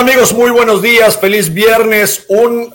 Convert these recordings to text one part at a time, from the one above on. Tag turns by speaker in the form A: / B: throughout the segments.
A: Amigos, muy buenos días, feliz viernes, un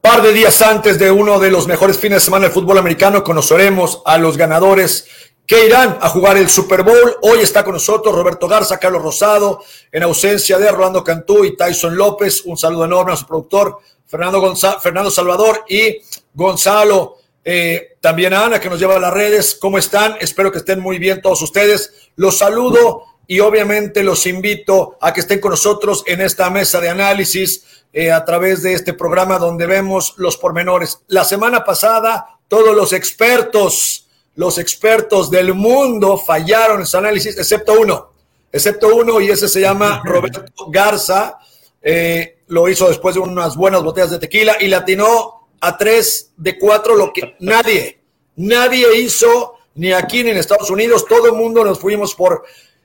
A: par de días antes de uno de los mejores fines de semana del fútbol americano, conoceremos a los ganadores que irán a jugar el Super Bowl. Hoy está con nosotros Roberto Garza, Carlos Rosado, en ausencia de Rolando Cantú y Tyson López. Un saludo enorme a su productor, Fernando, Fernando Salvador y Gonzalo. Eh, también a Ana, que nos lleva a las redes. ¿Cómo están? Espero que estén muy bien todos ustedes. Los saludo y obviamente los invito a que estén con nosotros en esta mesa de análisis eh, a través de este programa donde vemos los pormenores. La semana pasada todos los expertos, los expertos del mundo fallaron en su análisis, excepto uno, excepto uno y ese se llama Roberto Garza. Eh, lo hizo después de unas buenas botellas de tequila y latinó a tres de cuatro lo que nadie, nadie hizo ni aquí ni en Estados Unidos. Todo el mundo nos fuimos por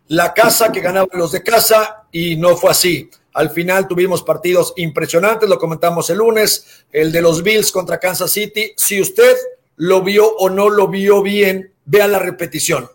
A: la casa que ganaban los de casa y no fue así. Al final tuvimos partidos impresionantes, lo comentamos el lunes, el de los Bills contra Kansas City. Si usted lo vio o no lo vio bien, vea la repetición.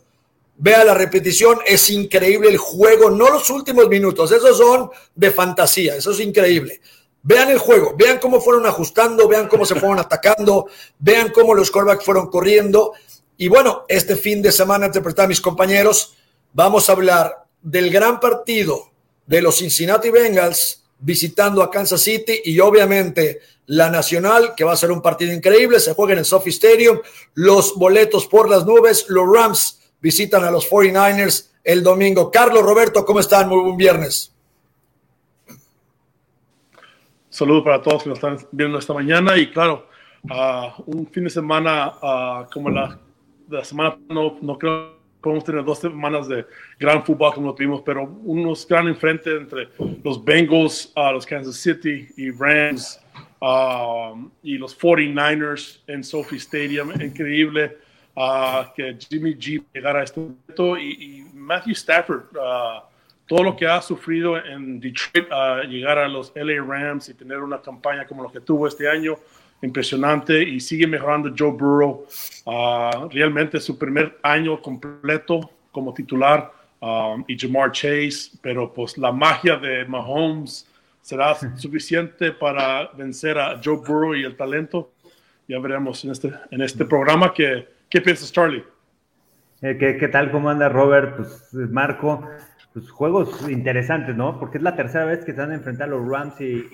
A: Vea la repetición, es increíble el juego, no los últimos minutos, esos son de fantasía, eso es increíble. Vean el juego, vean cómo fueron ajustando, vean cómo se fueron atacando, vean cómo los quarterbacks fueron corriendo. Y bueno, este fin de semana, interpretar a mis compañeros, vamos a hablar del gran partido de los Cincinnati Bengals visitando a Kansas City y obviamente la Nacional, que va a ser un partido increíble, se juega en el Sophie Stadium, los boletos por las nubes, los Rams visitan a los 49ers el domingo. Carlos, Roberto, ¿cómo están? Muy buen viernes.
B: Saludos para todos que nos están viendo esta mañana y claro, uh, un fin de semana uh, como la, la semana, no creo podemos tener dos semanas de gran fútbol como lo tuvimos, pero unos gran enfrente entre los Bengals, uh, los Kansas City y Rams um, y los 49ers en Sophie Stadium. Increíble uh, que Jimmy G llegara a este momento y, Matthew Stafford, uh, todo lo que ha sufrido en Detroit, llegar a los LA Rams y tener una campaña como lo que tuvo este año impresionante y sigue mejorando Joe Burrow. Uh, realmente su primer año completo como titular um, y Jamar Chase, pero pues la magia de Mahomes será suficiente para vencer a Joe Burrow y el talento. Ya veremos en este, en este programa. ¿Qué, qué piensas, Charlie?
C: ¿qué, ¿qué, tal? ¿Cómo anda Robert? Pues Marco, pues juegos interesantes, ¿no? Porque es la tercera vez que se van a enfrentar los Rams y,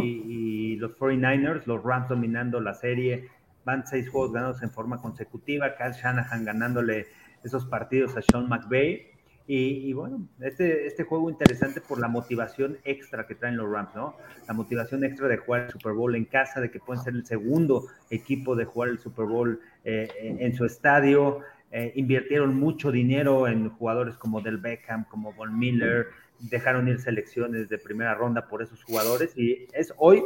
C: los 49ers, los Rams dominando la serie, van seis juegos ganados en forma consecutiva, Kyle Shanahan ganándole esos partidos a Sean McVay. Y, bueno, este, este juego interesante por la motivación extra que traen los Rams, ¿no? La motivación extra de jugar el Super Bowl en casa, de que pueden ser el segundo equipo de jugar el Super Bowl eh, en su estadio. Eh, invirtieron mucho dinero en jugadores como Del Beckham, como Von Miller, dejaron ir selecciones de primera ronda por esos jugadores y es hoy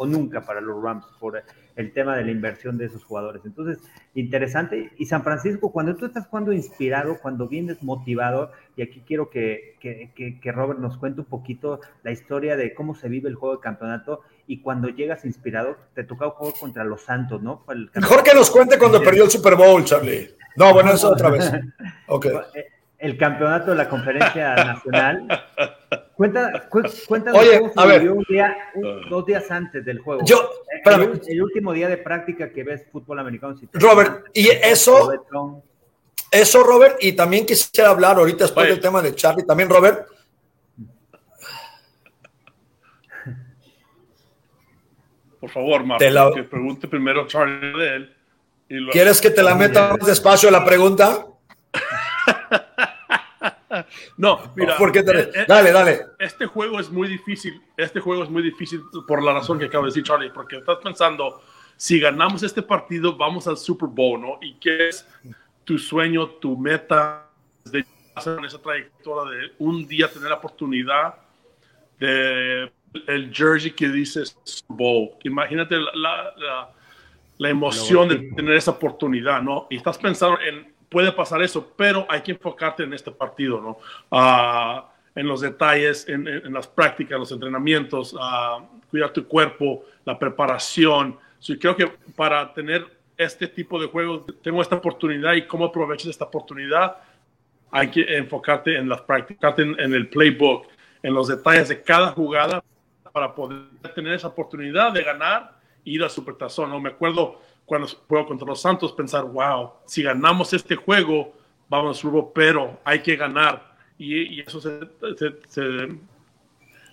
C: o nunca para los Rams por el tema de la inversión de esos jugadores. Entonces, interesante. Y San Francisco, cuando tú estás jugando inspirado, cuando vienes motivado, y aquí quiero que, que, Robert nos cuente un poquito la historia de cómo se vive el juego de campeonato y cuando llegas inspirado, te toca jugar contra los Santos, ¿no?
A: Mejor que nos cuente cuando perdió el Super Bowl, Charlie. No, bueno, eso otra vez. Okay.
C: Eh, el campeonato de la conferencia nacional. Cuenta, cuéntanos
A: Oye, a ver.
C: Un día, dos días antes del juego.
A: Yo,
C: el, el, último día de práctica que ves fútbol americano.
A: Robert, y eso, eso, Robert, y también quisiera hablar ahorita después del tema de Charlie, también, Robert.
B: Por favor, Marco, que pregunte primero Charlie de él.
A: ¿Quieres que te la meta más despacio la pregunta?
B: no, mira.
A: Eh, eh, dale, dale.
B: Este juego es muy difícil. Este juego es muy difícil por la razón que acaba de decir Charlie, porque estás pensando, si ganamos este partido, vamos al Super Bowl, ¿no? ¿Y qué es tu sueño, tu meta de hacer esa trayectoria de un día tener la oportunidad de el jersey que dice Super Bowl? Imagínate la la emoción de tener esa oportunidad, ¿no? Y estás pensando en, puede pasar eso, pero hay que enfocarte en este partido, ¿no? Ah, en los detalles, en, las prácticas, los entrenamientos, uh, cuidar tu cuerpo, la preparación. So, creo que para tener este tipo de juegos, tengo esta oportunidad y cómo aprovechas esta oportunidad, hay que enfocarte en las prácticas, en, en el playbook, en los detalles de cada jugada para poder tener esa oportunidad de ganar e ir al Supertazón. ¿no? Me acuerdo cuando juego contra los Santos pensar, wow, si ganamos este juego, vamos al Super pero hay que ganar. Y, eso se,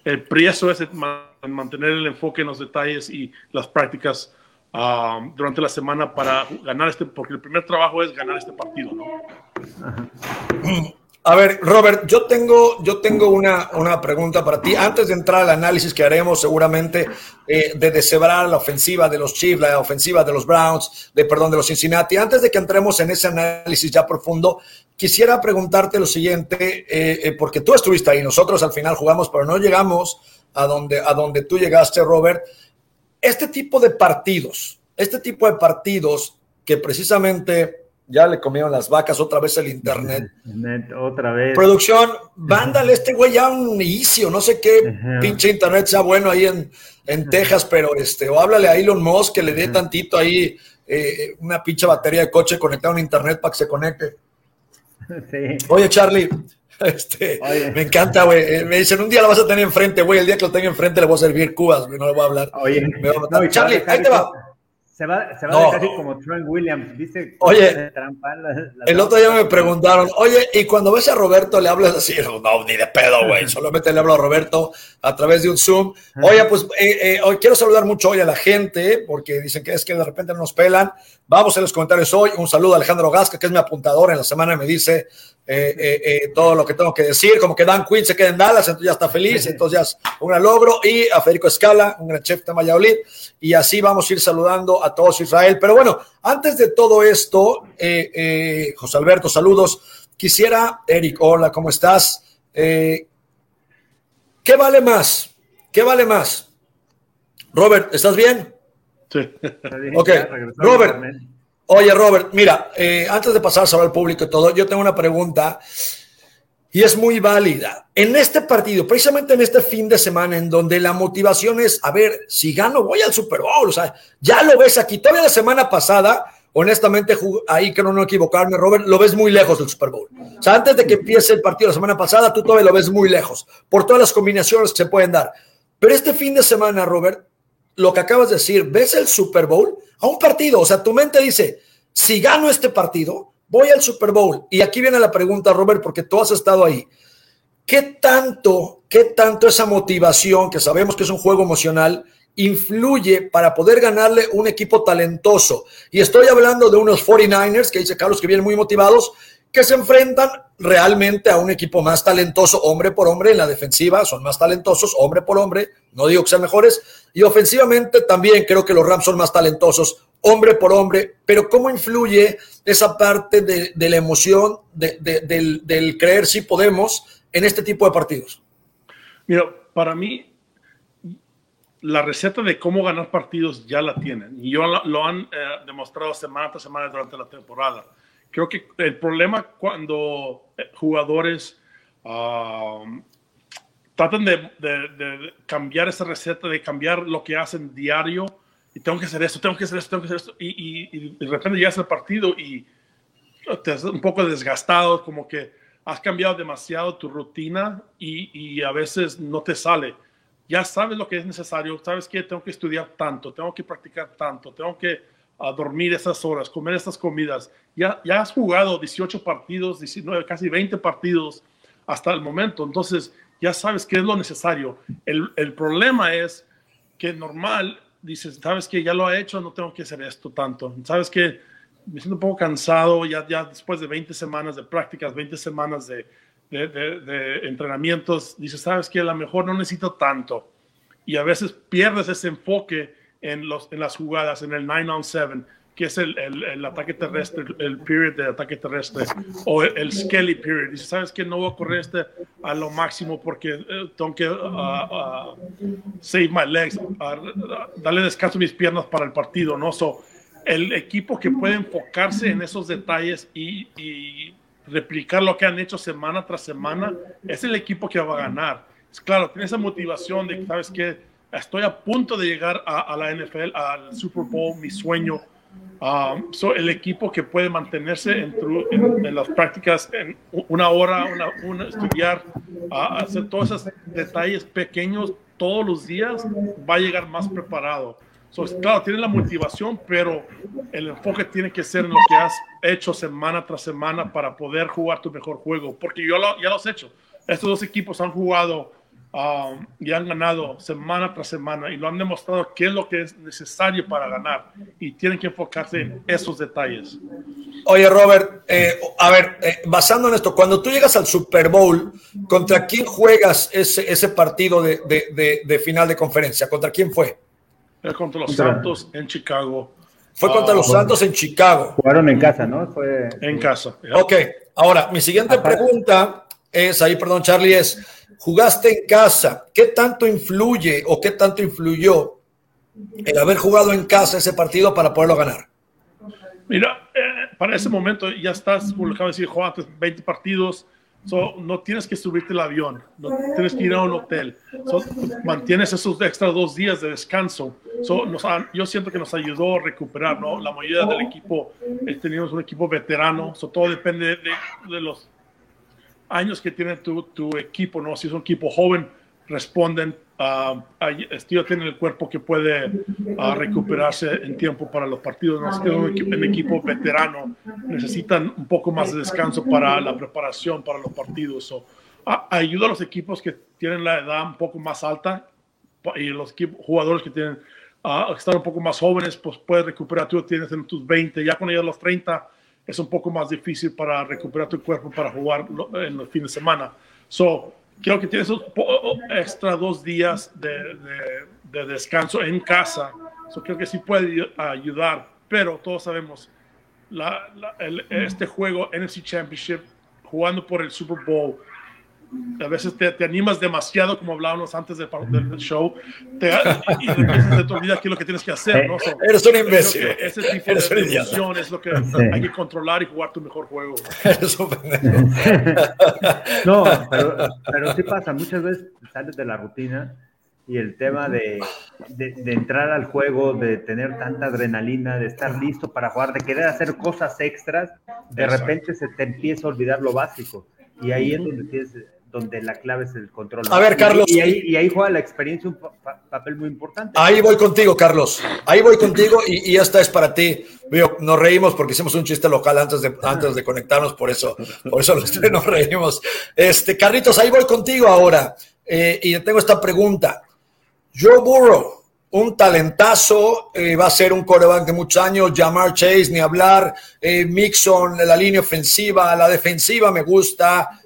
B: el precio es mantener el enfoque en los detalles y las prácticas um, durante la semana para ganar este, porque el primer trabajo es ganar este partido, ¿no?
A: A ver, Robert, yo tengo, yo tengo una, una, pregunta para ti. Antes de entrar al análisis que haremos seguramente eh, de deshebrar la ofensiva de los Chiefs, la ofensiva de los Browns, de perdón, de los Cincinnati, antes de que entremos en ese análisis ya profundo, quisiera preguntarte lo siguiente, eh, eh, porque tú estuviste ahí, nosotros al final jugamos, pero no llegamos a donde, a donde tú llegaste, Robert. Este tipo de partidos, este tipo de partidos que precisamente ya le comieron las vacas otra vez el internet.
C: otra vez.
A: Producción, vándale este güey ya un inicio, no sé qué pinche internet sea bueno ahí en, en Texas, pero este, o háblale a Elon Musk que le dé tantito ahí eh, una pinche batería de coche conectada a un internet para que se conecte. Oye, Charlie, este, me encanta, güey. Eh, me dicen, un día lo vas a tener enfrente, güey. El día que lo tenga enfrente le voy a servir cubas, güey. No le voy a hablar.
C: Oye,
A: Charlie, ahí te va.
C: Se va, se va no. casi como Trent Williams, ¿viste?
A: Oye, el otro día me preguntaron, oye, y cuando ves a Roberto le hablas así, no, ni de pedo, güey, solamente le hablo a Roberto a través de un Zoom. Oye, pues eh, eh, hoy quiero saludar mucho hoy a la gente, porque dicen que es que de repente nos pelan. Vamos en los comentarios hoy. Un saludo a Alejandro Gasca, que es mi apuntador en la semana, me dice eh, todo lo que tengo que decir, como que Dan Quinn se queda en Dallas, entonces ya está feliz, entonces ya es un logro. Y a Federico Escala, un gran chef de Valladolid, y así vamos a ir saludando a todos Israel. Pero bueno, antes de todo esto, eh, eh, José Alberto, saludos. Quisiera, Eric, hola, ¿cómo estás? Eh, ¿Qué vale más? ¿Qué vale más? Robert, ¿estás bien?
B: Sí.
A: Ok, Robert. Oye, Robert, mira, antes de pasar a hablar al público y todo, yo tengo una pregunta y es muy válida. En este partido, precisamente en este fin de semana, en donde la motivación es, a ver, si gano, voy al Super Bowl. O sea, ya lo ves aquí. Todavía la semana pasada, honestamente, ahí que no equivocarme, Robert, lo ves muy lejos del Super Bowl. O sea, antes de que empiece el partido la semana pasada, tú todavía lo ves muy lejos, por todas las combinaciones que se pueden dar. Pero este fin de semana, Robert, lo que acabas de decir, ves el Super Bowl a un partido. O sea, tu mente dice, si gano este partido, voy al Super Bowl. Y aquí viene la pregunta, Robert, porque tú has estado ahí. ¿Qué tanto, qué tanto esa motivación, que sabemos que es un juego emocional, influye para poder ganarle un equipo talentoso? Y estoy hablando de unos 49ers, que dice Carlos, que vienen muy motivados, que se enfrentan realmente a un equipo más talentoso, hombre por hombre, en la defensiva son más talentosos, hombre por hombre, no digo que sean mejores, y ofensivamente también creo que los Rams son más talentosos, hombre por hombre, pero ¿cómo influye esa parte de, la emoción, del, creer si podemos en este tipo de partidos?
B: Mira, para mí, la receta de cómo ganar partidos ya la tienen, y yo lo, han eh, demostrado semana tras semana durante la temporada Creo que el problema cuando eh, jugadores um, tratan de, cambiar esa receta, de cambiar lo que hacen diario, y tengo que hacer esto, tengo que hacer esto, tengo que hacer esto, y, de repente llegas al partido y te has un poco desgastado, como que has cambiado demasiado tu rutina y, y, a veces no te sale. Ya sabes lo que es necesario, sabes que tengo que estudiar tanto, tengo que practicar tanto, tengo que a dormir esas horas, comer estas comidas. Ya, ya has jugado 18 partidos, 19, casi 20 partidos hasta el momento, entonces ya sabes qué es lo necesario. El, el problema es que normal dices, sabes que ya lo ha hecho, no tengo que hacer esto tanto. Sabes que me siento un poco cansado ya, ya después de 20 semanas de prácticas, 20 semanas de, de, de, de entrenamientos, dices, sabes que a lo mejor no necesito tanto. Y a veces pierdes ese enfoque en, los, en las jugadas, en el 9 on 7, que es el, el, ataque terrestre, el period de ataque terrestre, o el, skelly period. Dice, ¿sabes qué? No voy a correr este a lo máximo porque eh, tengo que uh, uh, save my legs, darle descanso a mis piernas para el partido, ¿no? So, el equipo que puede enfocarse en esos detalles y, y replicar lo que han hecho semana tras semana, es el equipo que va a ganar. Es claro, tiene esa motivación de que, ¿sabes qué? estoy a punto de llegar a, la NFL, al Super Bowl, mi sueño. Um, el equipo que puede mantenerse en, en, las prácticas en una hora, una, estudiar, hacer todos esos detalles pequeños todos los días, va a llegar más preparado. claro, tiene la motivación, pero el enfoque tiene que ser en lo que has hecho semana tras semana para poder jugar tu mejor juego, porque yo ya lo has hecho. Estos dos equipos han jugado Um, y han ganado semana tras semana y lo han demostrado qué es lo que es necesario para ganar y tienen que enfocarse en esos detalles.
A: Oye, Robert, eh, a ver, eh, basando en esto, cuando tú llegas al Super Bowl, ¿contra quién juegas ese, ese partido de, de, de, final de conferencia? ¿Contra quién fue?
B: contra los Santos en Chicago.
A: Fue contra los ah, Santos en Chicago.
C: Jugaron en casa, ¿no? Fue,
B: en casa.
A: Ok, ahora, mi siguiente pregunta es, ahí, perdón, Charlie, es jugaste en casa, ¿qué tanto influye o qué tanto influyó el haber jugado en casa ese partido para poderlo ganar?
B: Mira, eh, para ese momento ya estás, como lo acabo de decir, jugaste 20 partidos, no tienes que subirte el avión, no tienes que ir a un hotel, mantienes esos extra dos días de descanso. yo siento que nos ayudó a recuperar, ¿no? La mayoría del equipo, eh, teníamos un equipo veterano, todo depende de los años que tiene tu, tu equipo, ¿no? Si es un equipo joven, responden, uh, Estilo tiene el cuerpo que puede ah, recuperarse en tiempo para los partidos. ¿no? Si un, equipo, un equipo veterano, necesitan un poco más de descanso para la preparación para los partidos. So, ayuda a los equipos que tienen la edad un poco más alta y los jugadores que tienen uh, están un poco más jóvenes, pues puedes recuperar. Tú tienes en tus 20, ya cuando llegas a los 30, es un poco más difícil para recuperar tu cuerpo para jugar en los fines de semana. So, creo que tienes extra dos días de, de, descanso en casa. So, creo que sí puede ayudar, pero todos sabemos, la, este juego NFC Championship, jugando por el Super Bowl, a veces te, te, animas demasiado, como hablábamos antes del, del show, te, y, y te olvida qué es lo que tienes que hacer. ¿no?
A: Eres un imbécil.
B: Ese tipo Eres de emoción es lo que hay que controlar y jugar tu mejor juego.
C: no, pero, pero sí pasa, muchas veces sales de la rutina y el tema de, de, de, entrar al juego, de tener tanta adrenalina, de estar listo para jugar, de querer hacer cosas extras, de repente se te empieza a olvidar lo básico. Y ahí es donde tienes donde la clave es el control.
A: A ver, Carlos.
C: Y, ahí, juega la experiencia un papel muy importante.
A: Ahí voy contigo, Carlos. Ahí voy contigo y, y esta es para ti. nos reímos porque hicimos un chiste local antes de, antes de conectarnos, por eso, por eso los tres nos reímos. Este, Carlitos, ahí voy contigo ahora. Eh, y tengo esta pregunta. Joe Burrow, un talentazo, eh, va a ser un coreback de muchos años, Jamar Chase, ni hablar, eh, Mixon, la línea ofensiva, la defensiva me gusta,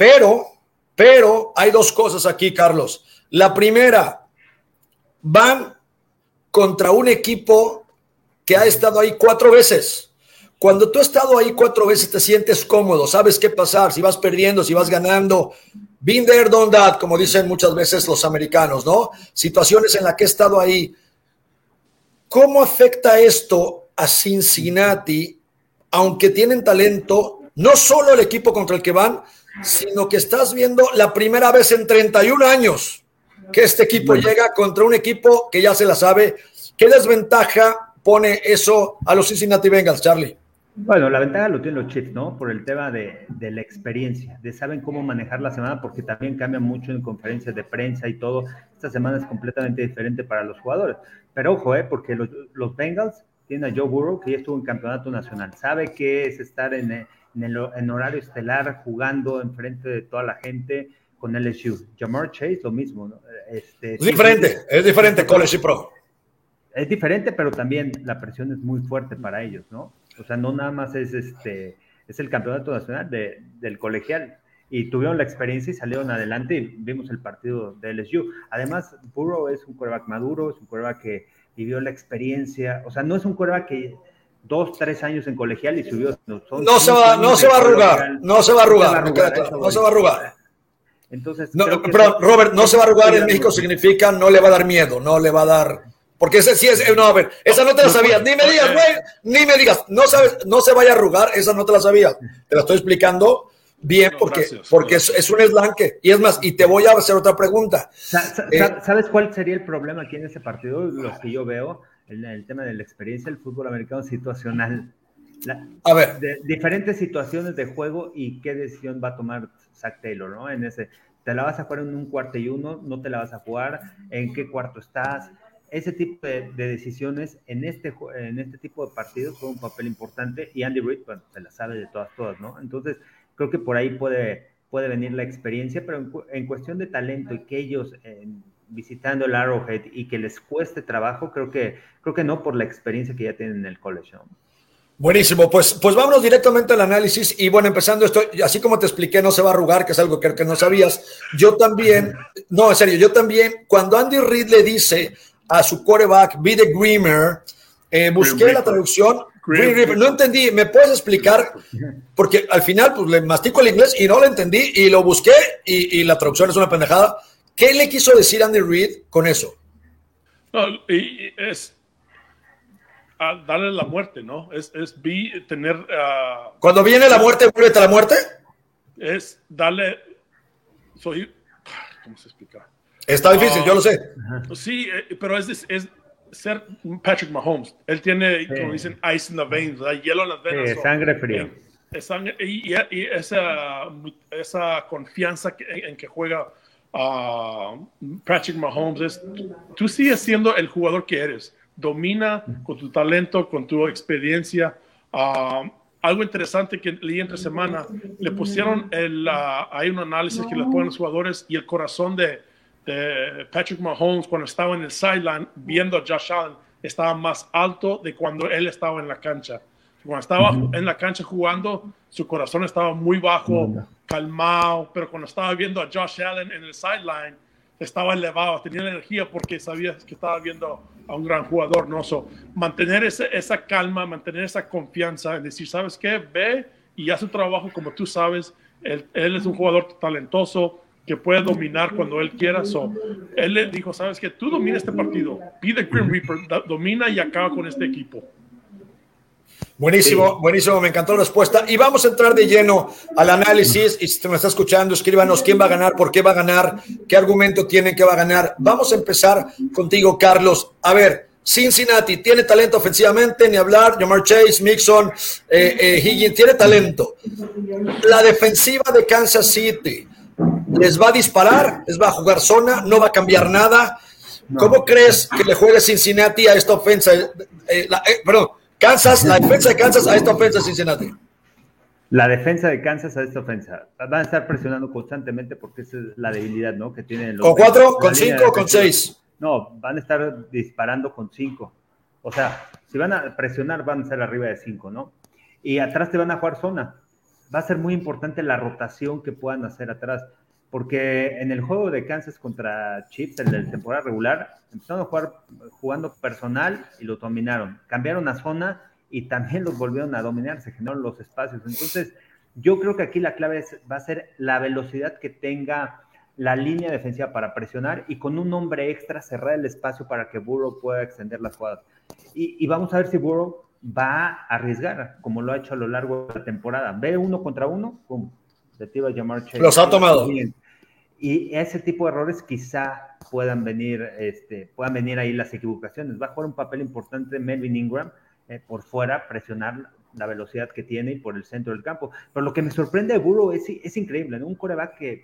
A: pero, pero hay dos cosas aquí, Carlos. La primera, van contra un equipo que ha estado ahí cuatro veces. Cuando tú has estado ahí cuatro veces te sientes cómodo, sabes qué pasar, si vas perdiendo, si vas ganando. Been there, done that, como dicen muchas veces los americanos, ¿no? Situaciones en las que he estado ahí. ¿Cómo afecta esto a Cincinnati, aunque tienen talento, no solo el equipo contra el que van, sino que estás viendo la primera vez en 31 años que este equipo llega contra un equipo que ya se la sabe. ¿Qué desventaja pone eso a los Cincinnati Bengals, Charlie?
C: Bueno, la ventaja lo tienen los Chiefs, ¿no? Por el tema de, de, la experiencia, de saben cómo manejar la semana, porque también cambia mucho en conferencias de prensa y todo. Esta semana es completamente diferente para los jugadores. Pero ojo, ¿eh? Porque los, los Bengals tienen a Joe Burrow, que ya estuvo en campeonato nacional, sabe qué es estar en, en, horario estelar, jugando enfrente de toda la gente con LSU. Jamar Chase, lo mismo.
A: Este, es diferente, es diferente College y Pro.
C: Es diferente, pero también la presión es muy fuerte para ellos, ¿no? O sea, no nada más es este, es el campeonato nacional de, del colegial. Y tuvieron la experiencia y salieron adelante y vimos el partido de LSU. Además, Burrow es un quarterback maduro, es un quarterback que vivió la experiencia. O sea, no es un quarterback que dos, tres años en colegial y subió.
A: No, se, va, no se va a arrugar, no se va a arrugar, no se va a arrugar.
C: Entonces,
A: pero Robert, no se va a arrugar en México significa no le va a dar miedo, no le va a dar. Porque ese sí es, no, a ver, esa no te la sabías, ni me digas, güey, ni me digas, no sabes, no se vaya a arrugar, esa no te la sabías. Te la estoy explicando bien porque, porque es, es, un eslanque. Y es más, y te voy a hacer otra pregunta.
C: Eh, ¿Sabes cuál sería el problema aquí en ese partido? Los que yo veo, el, tema de la experiencia del fútbol americano situacional.
A: a ver.
C: De, diferentes situaciones de juego y qué decisión va a tomar Zach Taylor, ¿no? En ese, ¿Te la vas a jugar en un cuarto y uno? ¿No te la vas a jugar? ¿En qué cuarto estás? Ese tipo de, decisiones en este, en este tipo de partidos fue un papel importante y Andy Reid bueno, se la sabe de todas, todas, ¿no? Entonces, creo que por ahí puede, puede venir la experiencia, pero en, cuestión de talento y que ellos visitando el Arrowhead y que les cueste trabajo, creo que, creo que no por la experiencia que ya tienen en el college.
A: Buenísimo, pues, pues vámonos directamente al análisis y bueno, empezando esto, así como te expliqué, no se va a arrugar, que es algo que, que no sabías, yo también, no, en serio, yo también, cuando Andy Reid le dice a su quarterback, be the Grimmer, eh, busqué la traducción, no entendí, ¿me puedes explicar? Porque al final, pues le mastico el inglés y no lo entendí y lo busqué y, y la traducción es una pendejada. ¿Qué le quiso decir Andy Reid con eso?
B: No, y es darle la muerte, ¿no? Es, es tener... Uh,
A: Cuando viene la muerte, vuelve a la muerte.
B: Es darle... Soy, ¿Cómo se explica?
A: Está difícil, yo lo sé.
B: Sí, eh, pero es, es, ser Patrick Mahomes. Él tiene, como dicen, ice in the veins, hielo en las venas.
C: Sí, sangre fría.
B: y, y, esa, esa confianza en que juega uh, Patrick Mahomes es, tú sigues siendo el jugador que eres domina con tu talento, con tu experiencia. Ah, algo interesante que leí entre semana, le pusieron el, uh, hay un análisis que le ponen los jugadores y el corazón de, de, Patrick Mahomes cuando estaba en el sideline viendo a Josh Allen estaba más alto de cuando él estaba en la cancha. Cuando estaba en la cancha jugando, su corazón estaba muy bajo, calmado, pero cuando estaba viendo a Josh Allen en el sideline, estaba elevado, tenía energía porque sabía que estaba viendo a un gran jugador, ¿no? mantener esa calma, mantener esa confianza, en decir, ¿sabes qué? Ve y haz su trabajo como tú sabes. Él, es un jugador talentoso que puede dominar cuando él quiera. So, él le dijo, ¿sabes qué? Tú domina este partido. Pide Grim Reaper, domina y acaba con este equipo.
A: Buenísimo, buenísimo, me encantó la respuesta. Y vamos a entrar de lleno al análisis. Y si me está escuchando, escríbanos quién va a ganar, por qué va a ganar, qué argumento tiene que va a ganar. Vamos a empezar contigo, Carlos. A ver, Cincinnati tiene talento ofensivamente, ni hablar. Jamar Chase, Mixon, eh, eh, Higgins, tiene talento. La defensiva de Kansas City les va a disparar, les va a jugar zona, no va a cambiar nada. ¿Cómo crees que le juegue Cincinnati a esta ofensa? Eh, perdón Kansas, la defensa de Kansas a esta ofensa Cincinnati.
C: La defensa de Kansas a esta ofensa. Van a estar presionando constantemente porque esa es la debilidad, ¿no? Que tienen
A: los. ¿Con cuatro, con cinco con seis?
C: No, van a estar disparando con cinco. O sea, si van a presionar, van a ser arriba de cinco, ¿no? Y atrás te van a jugar zona. Va a ser muy importante la rotación que puedan hacer atrás porque en el juego de Kansas contra Chiefs, en la temporada regular, empezaron a jugar jugando personal y lo dominaron. Cambiaron a zona y también los volvieron a dominar, se generaron los espacios. Entonces, yo creo que aquí la clave va a ser la velocidad que tenga la línea defensiva para presionar y con un hombre extra cerrar el espacio para que Burrow pueda extender las jugadas. Y, vamos a ver si Burrow va a arriesgar, como lo ha hecho a lo largo de la temporada. Ve uno contra uno, pum,
A: Los ha tomado.
C: Y ese tipo de errores quizá puedan venir, este, puedan venir ahí las equivocaciones. Va a jugar un papel importante Melvin Ingram eh, por fuera, presionar la velocidad que tiene y por el centro del campo. Pero lo que me sorprende de Burrow es, es increíble, Un coreback que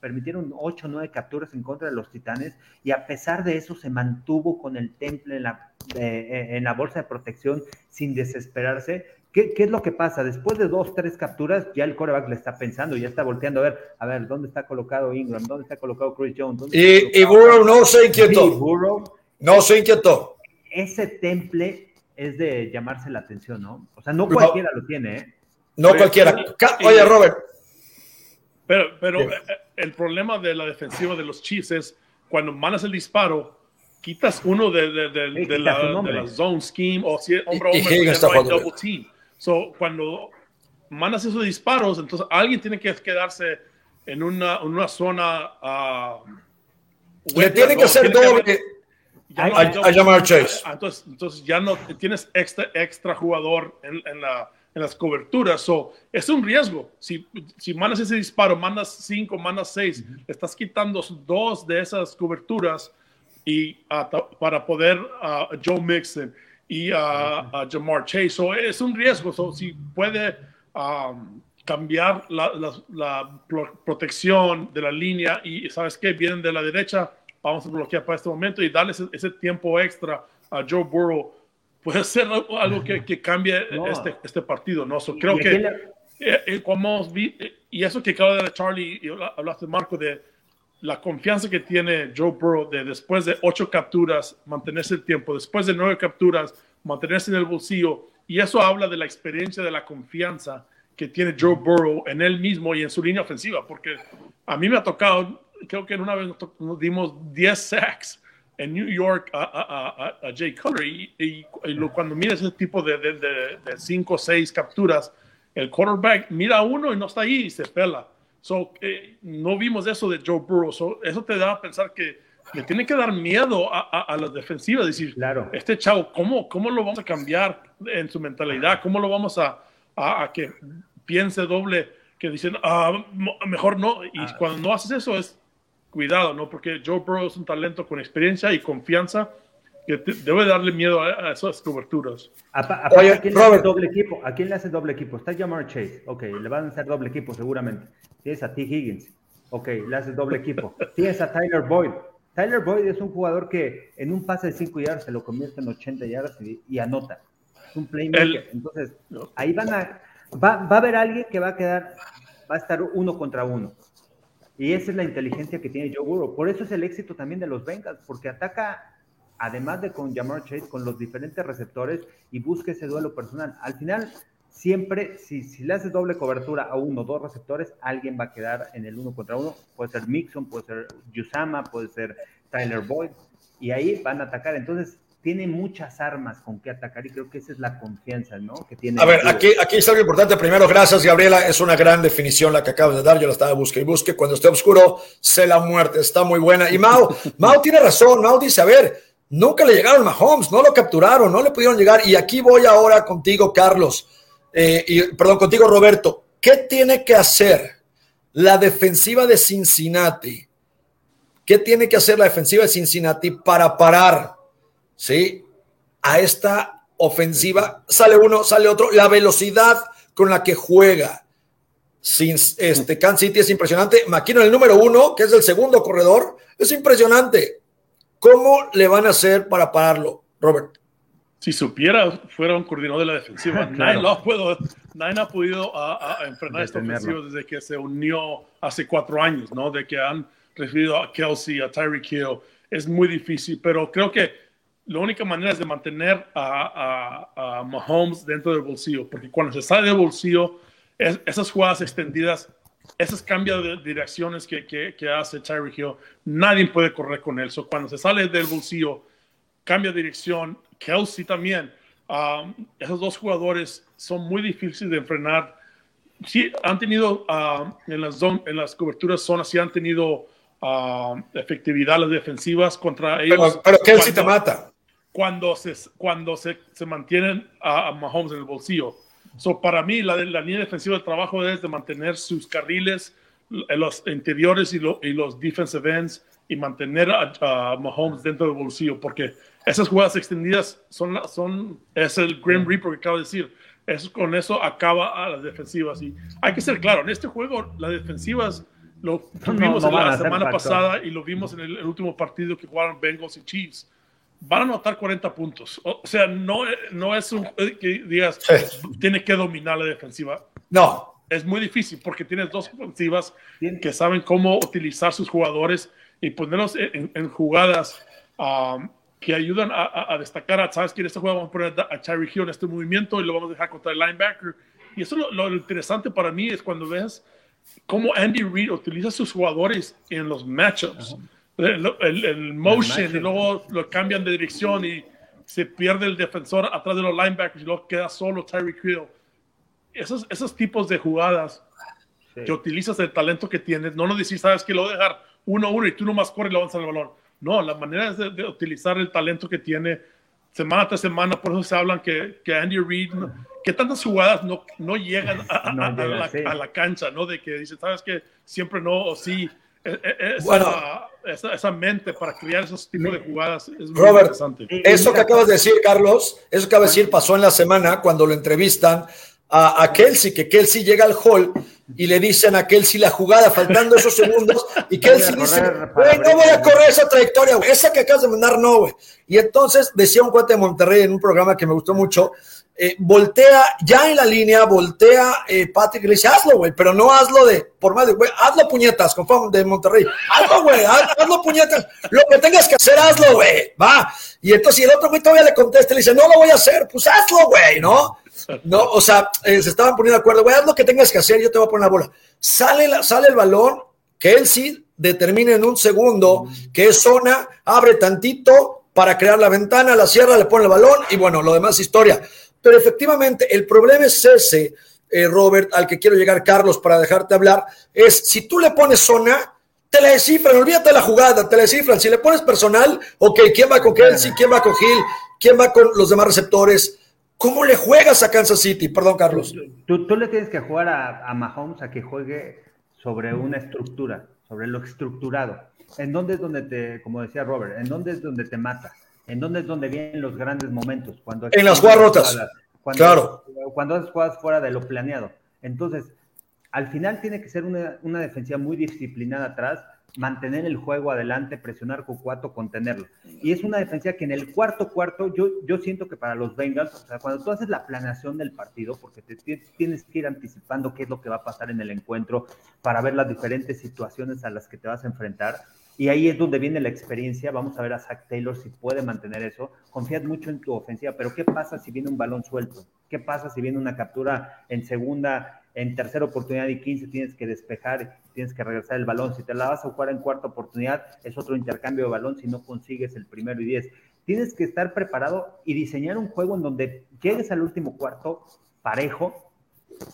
C: permitieron 8 o 9 capturas en contra de los Titanes y a pesar de eso se mantuvo con el temple en la, eh, en la bolsa de protección sin desesperarse ¿Qué, es lo que pasa? Después de dos, tres capturas, ya el coreback le está pensando, ya está volteando a ver, a ver, ¿dónde está colocado Ingram? ¿Dónde está colocado Chris Jones?
A: y, Burrow no se inquietó. no se inquietó.
C: Ese temple es de llamarse la atención, ¿no? O sea, no cualquiera lo tiene, ¿eh?
A: No cualquiera. Oye, Robert.
B: Pero, pero eh, el problema de la defensiva de los Chiefs es cuando mandas el disparo, quitas uno de, de, de, la, zone scheme o si hombre hombre, double team. So, cuando mandas esos disparos, entonces alguien tiene que quedarse en una, una zona.
A: Uh, Le tiene que hacer doble. a, llamar Chase.
B: Ah, entonces, entonces, ya no tienes extra, extra jugador en, en, la, en las coberturas. So, es un riesgo. Si, si mandas ese disparo, mandas cinco, mandas seis, estás quitando dos de esas coberturas y uh, para poder uh, Joe Mixon y a, Jamar Chase. So, es un riesgo. So, si puede um, cambiar la, la, protección de la línea y sabes que vienen de la derecha, vamos a bloquear para este momento y darle ese, tiempo extra a Joe Burrow puede ser algo que, que cambie este, este partido, ¿no? creo que, eh, eh, como vi, eh, y eso que acaba de Charlie, y hablaste, Marco, de la confianza que tiene Joe Burrow de después de ocho capturas, mantenerse el tiempo, después de nueve capturas, mantenerse en el bolsillo, y eso habla de la experiencia, de la confianza que tiene Joe Burrow en él mismo y en su línea ofensiva, porque a mí me ha tocado, creo que en una vez nos dimos 10 sacks en New York a, a, Jay Cutler y, cuando mira ese tipo de 5 o 6 capturas, el quarterback mira a uno y no está ahí y se pela. So, eh, no vimos eso de Joe Burrow. eso te da a pensar que le tiene que dar miedo a, a, las defensivas. Decir,
C: claro.
B: este chavo, ¿cómo, ¿cómo lo vamos a cambiar en su mentalidad? ¿Cómo lo vamos a, a, que piense doble, que dicen, ah, mejor no. Y ah. cuando no haces eso es cuidado, ¿no? Porque Joe Burrow es un talento con experiencia y confianza que debe darle miedo a, esas coberturas.
C: ¿A, quién le hace doble equipo? ¿A quién le hace doble equipo? Está Jamar Chase. Ok, le van a hacer doble equipo seguramente. Tienes a T. Higgins. Ok, le haces doble equipo. Tienes a Tyler Boyd. Tyler Boyd es un jugador que en un pase de 5 yardas se lo convierte en 80 yardas y, anota. Es un playmaker. Entonces, ahí van a va, va a haber alguien que va a quedar, va a estar uno contra uno. Y esa es la inteligencia que tiene Joe Burrow. Por eso es el éxito también de los Bengals, porque ataca, además de con Jamar Chase, con los diferentes receptores y busca ese duelo personal. Al final, siempre, si, si le haces doble cobertura a uno o dos receptores, alguien va a quedar en el uno contra uno. Puede ser Mixon, puede ser Yusama, puede ser Tyler Boyd, y ahí van a atacar. Entonces, tiene muchas armas con que atacar y creo que esa es la confianza, ¿no? Que tiene.
A: A ver, aquí, aquí es algo importante. Primero, gracias, Gabriela. Es una gran definición la que acabas de dar. Yo la estaba busque y busque. Cuando esté oscuro, sé la muerte. Está muy buena. Y Mao, Mao tiene razón. Mao dice, a ver, nunca le llegaron a Mahomes, no lo capturaron, no le pudieron llegar. Y aquí voy ahora contigo, Carlos. Eh, perdón, contigo, Roberto. ¿Qué tiene que hacer la defensiva de Cincinnati? ¿Qué tiene que hacer la defensiva de Cincinnati para parar ¿sí? A esta ofensiva sale uno, sale otro, la velocidad con la que juega. Sin, este, City es impresionante. Maquino, el número uno, que es el segundo corredor, es impresionante. ¿Cómo le van a hacer para pararlo, Robert?
B: Si supiera, fuera un coordinador de la defensiva. nadie, ha podido enfrentar esta ofensiva desde que se unió hace cuatro años, ¿no? De que han recibido a Kelsey, a Tyreek Hill. Es muy difícil, pero creo que la única manera es de mantener a, a, Mahomes dentro del bolsillo, porque cuando se sale del bolsillo, esas jugadas extendidas, esos cambios de direcciones que, que, hace Tyreek Hill, nadie puede correr con él. cuando se sale del bolsillo, cambia de dirección, Kelsey también. Um, esos dos jugadores son muy difíciles de enfrenar. Sí, han tenido um, en, las en las coberturas zonas, sí han tenido um, efectividad las defensivas contra ellos.
A: Pero, pero Kelsey te mata
B: cuando se, cuando se, se mantienen a, Mahomes en el bolsillo. So, para mí, la, la línea defensiva del trabajo es de mantener sus carriles, los interiores y, y los defensive ends, y mantener a, Mahomes dentro del bolsillo, porque esas jugadas extendidas son, son es el Grim Reaper que acabo de decir. Eso, con eso acaba a las defensivas. Y hay que ser claro, en este juego las defensivas lo vimos la semana pasada y lo vimos en el, el, último partido que jugaron Bengals y Chiefs van a anotar 40 puntos. O sea, no, no es un que digas, tiene que dominar la defensiva.
A: No.
B: Es muy difícil porque tienes dos ofensivas que saben cómo utilizar sus jugadores y ponerlos en, jugadas um, que ayudan a, destacar a, ¿sabes que En este juego vamos a poner a Cherry Hill en este movimiento y lo vamos a dejar contra el linebacker. Y eso lo, lo interesante para mí es cuando ves cómo Andy Reid utiliza sus jugadores en los matchups el, motion y luego lo cambian de dirección y se pierde el defensor atrás de los linebackers y luego queda solo Tyreek Hill. Esos, esos tipos de jugadas que utilizas el talento que tienes, no nos decís, sabes que lo voy a dejar uno a uno y tú nomás corres y lo avanzas el balón. No, la manera es de, utilizar el talento que tiene semana tras semana, por eso se hablan que, que Andy Reid, que tantas jugadas no, no llegan a, la, a, la, cancha, ¿no? De que dice, sabes que siempre no o sí esa, bueno, esa, mente para crear esos tipos de jugadas es muy interesante.
A: Eso que acabas de decir, Carlos, eso que acabas de decir pasó en la semana cuando lo entrevistan a, a Kelsey, que Kelsey llega al hall y le dicen a Kelsey la jugada, faltando esos segundos, y Kelsey dice, güey, no voy a correr esa trayectoria, güey, esa que acabas de mandar, no, güey. Y entonces decía un cuate de Monterrey en un programa que me gustó mucho, eh, voltea, ya en la línea, voltea eh, Patrick y le dice, hazlo, güey, pero no hazlo de, por más de, güey, hazlo puñetas, conforme de Monterrey, hazlo, güey, hazlo puñetas, lo que tengas que hacer, hazlo, güey, va. Y entonces el otro güey todavía le contesta, le dice, no lo voy a hacer, pues hazlo, güey, ¿no? No, o sea, eh, se estaban poniendo de acuerdo, güey, haz lo que tengas que hacer, yo te voy a poner la bola. Sale, la, sale el balón, Kelsey determina en un segundo que es zona, abre tantito para crear la ventana, la cierra, le pone el balón y bueno, lo demás historia. Pero efectivamente, el problema es ese, eh, Robert, al que quiero llegar, Carlos, para dejarte hablar, es si tú le pones zona, te la descifran, olvídate la jugada, te la descifran. Si le pones personal, ok, ¿quién va con Kelsey? ¿Quién va con Hill? ¿Quién va con los demás receptores? ¿Cómo le juegas a Kansas City? Perdón, Carlos.
C: Tú, tú le tienes que jugar a, a, Mahomes a que juegue sobre una estructura, sobre lo estructurado. ¿En dónde es donde te, como decía Robert, en dónde es donde te mata? ¿En dónde es donde vienen los grandes momentos? Cuando
A: en las jugadas rotas.
C: Cuando,
A: claro.
C: Cuando haces jugadas fuera de lo planeado. Entonces, al final tiene que ser una, una defensiva muy disciplinada atrás mantener el juego adelante, presionar con cuatro, contenerlo. Y es una defensa que en el cuarto cuarto, yo, yo siento que para los Bengals, o sea, cuando tú haces la planeación del partido, porque te, tienes que ir anticipando qué es lo que va a pasar en el encuentro para ver las diferentes situaciones a las que te vas a enfrentar, y ahí es donde viene la experiencia. Vamos a ver a Zach Taylor si puede mantener eso. Confías mucho en tu ofensiva, pero ¿qué pasa si viene un balón suelto? ¿Qué pasa si viene una captura en segunda, en tercera oportunidad y 15? Tienes que despejar, tienes que regresar el balón. Si te la vas a jugar en cuarta oportunidad, es otro intercambio de balón si no consigues el primero y diez. Tienes que estar preparado y diseñar un juego en donde llegues al último cuarto parejo.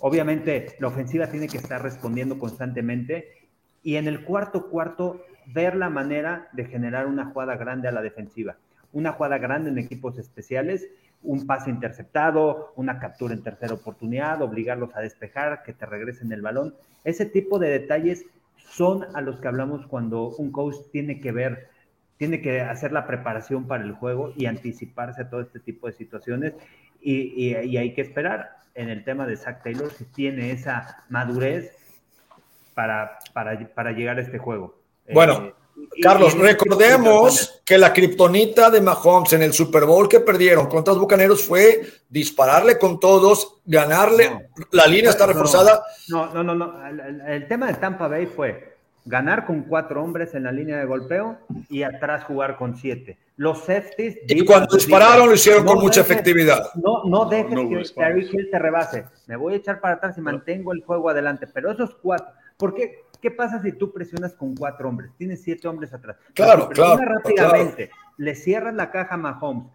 C: Obviamente, la ofensiva tiene que estar respondiendo constantemente. Y en el cuarto cuarto ver la manera de generar una jugada grande a la defensiva. Una jugada grande en equipos especiales, un pase interceptado, una captura en tercera oportunidad, obligarlos a despejar, que te regresen el balón. Ese tipo de detalles son a los que hablamos cuando un coach tiene que ver, tiene que hacer la preparación para el juego y anticiparse a todo este tipo de situaciones. Y, hay que esperar en el tema de Zach Taylor si tiene esa madurez para llegar a este juego.
A: Bueno, eh, Carlos, recordemos que la kriptonita de Mahomes en el Super Bowl que perdieron contra los Bucaneros fue dispararle con todos, ganarle, la línea está reforzada.
C: No, no, no, no. El, el, tema de Tampa Bay fue ganar con cuatro hombres en la línea de golpeo y atrás jugar con siete. Los safeties.
A: Y cuando dispararon lo hicieron no con mucha efectividad.
C: No, no dejes no, que Terry Hill te rebase. Me voy a echar para atrás y mantengo el juego adelante. Pero esos cuatro, porque ¿Qué pasa si tú presionas con cuatro hombres? Tienes siete hombres atrás.
A: Claro, claro.
C: rápidamente, le cierras la caja a Mahomes.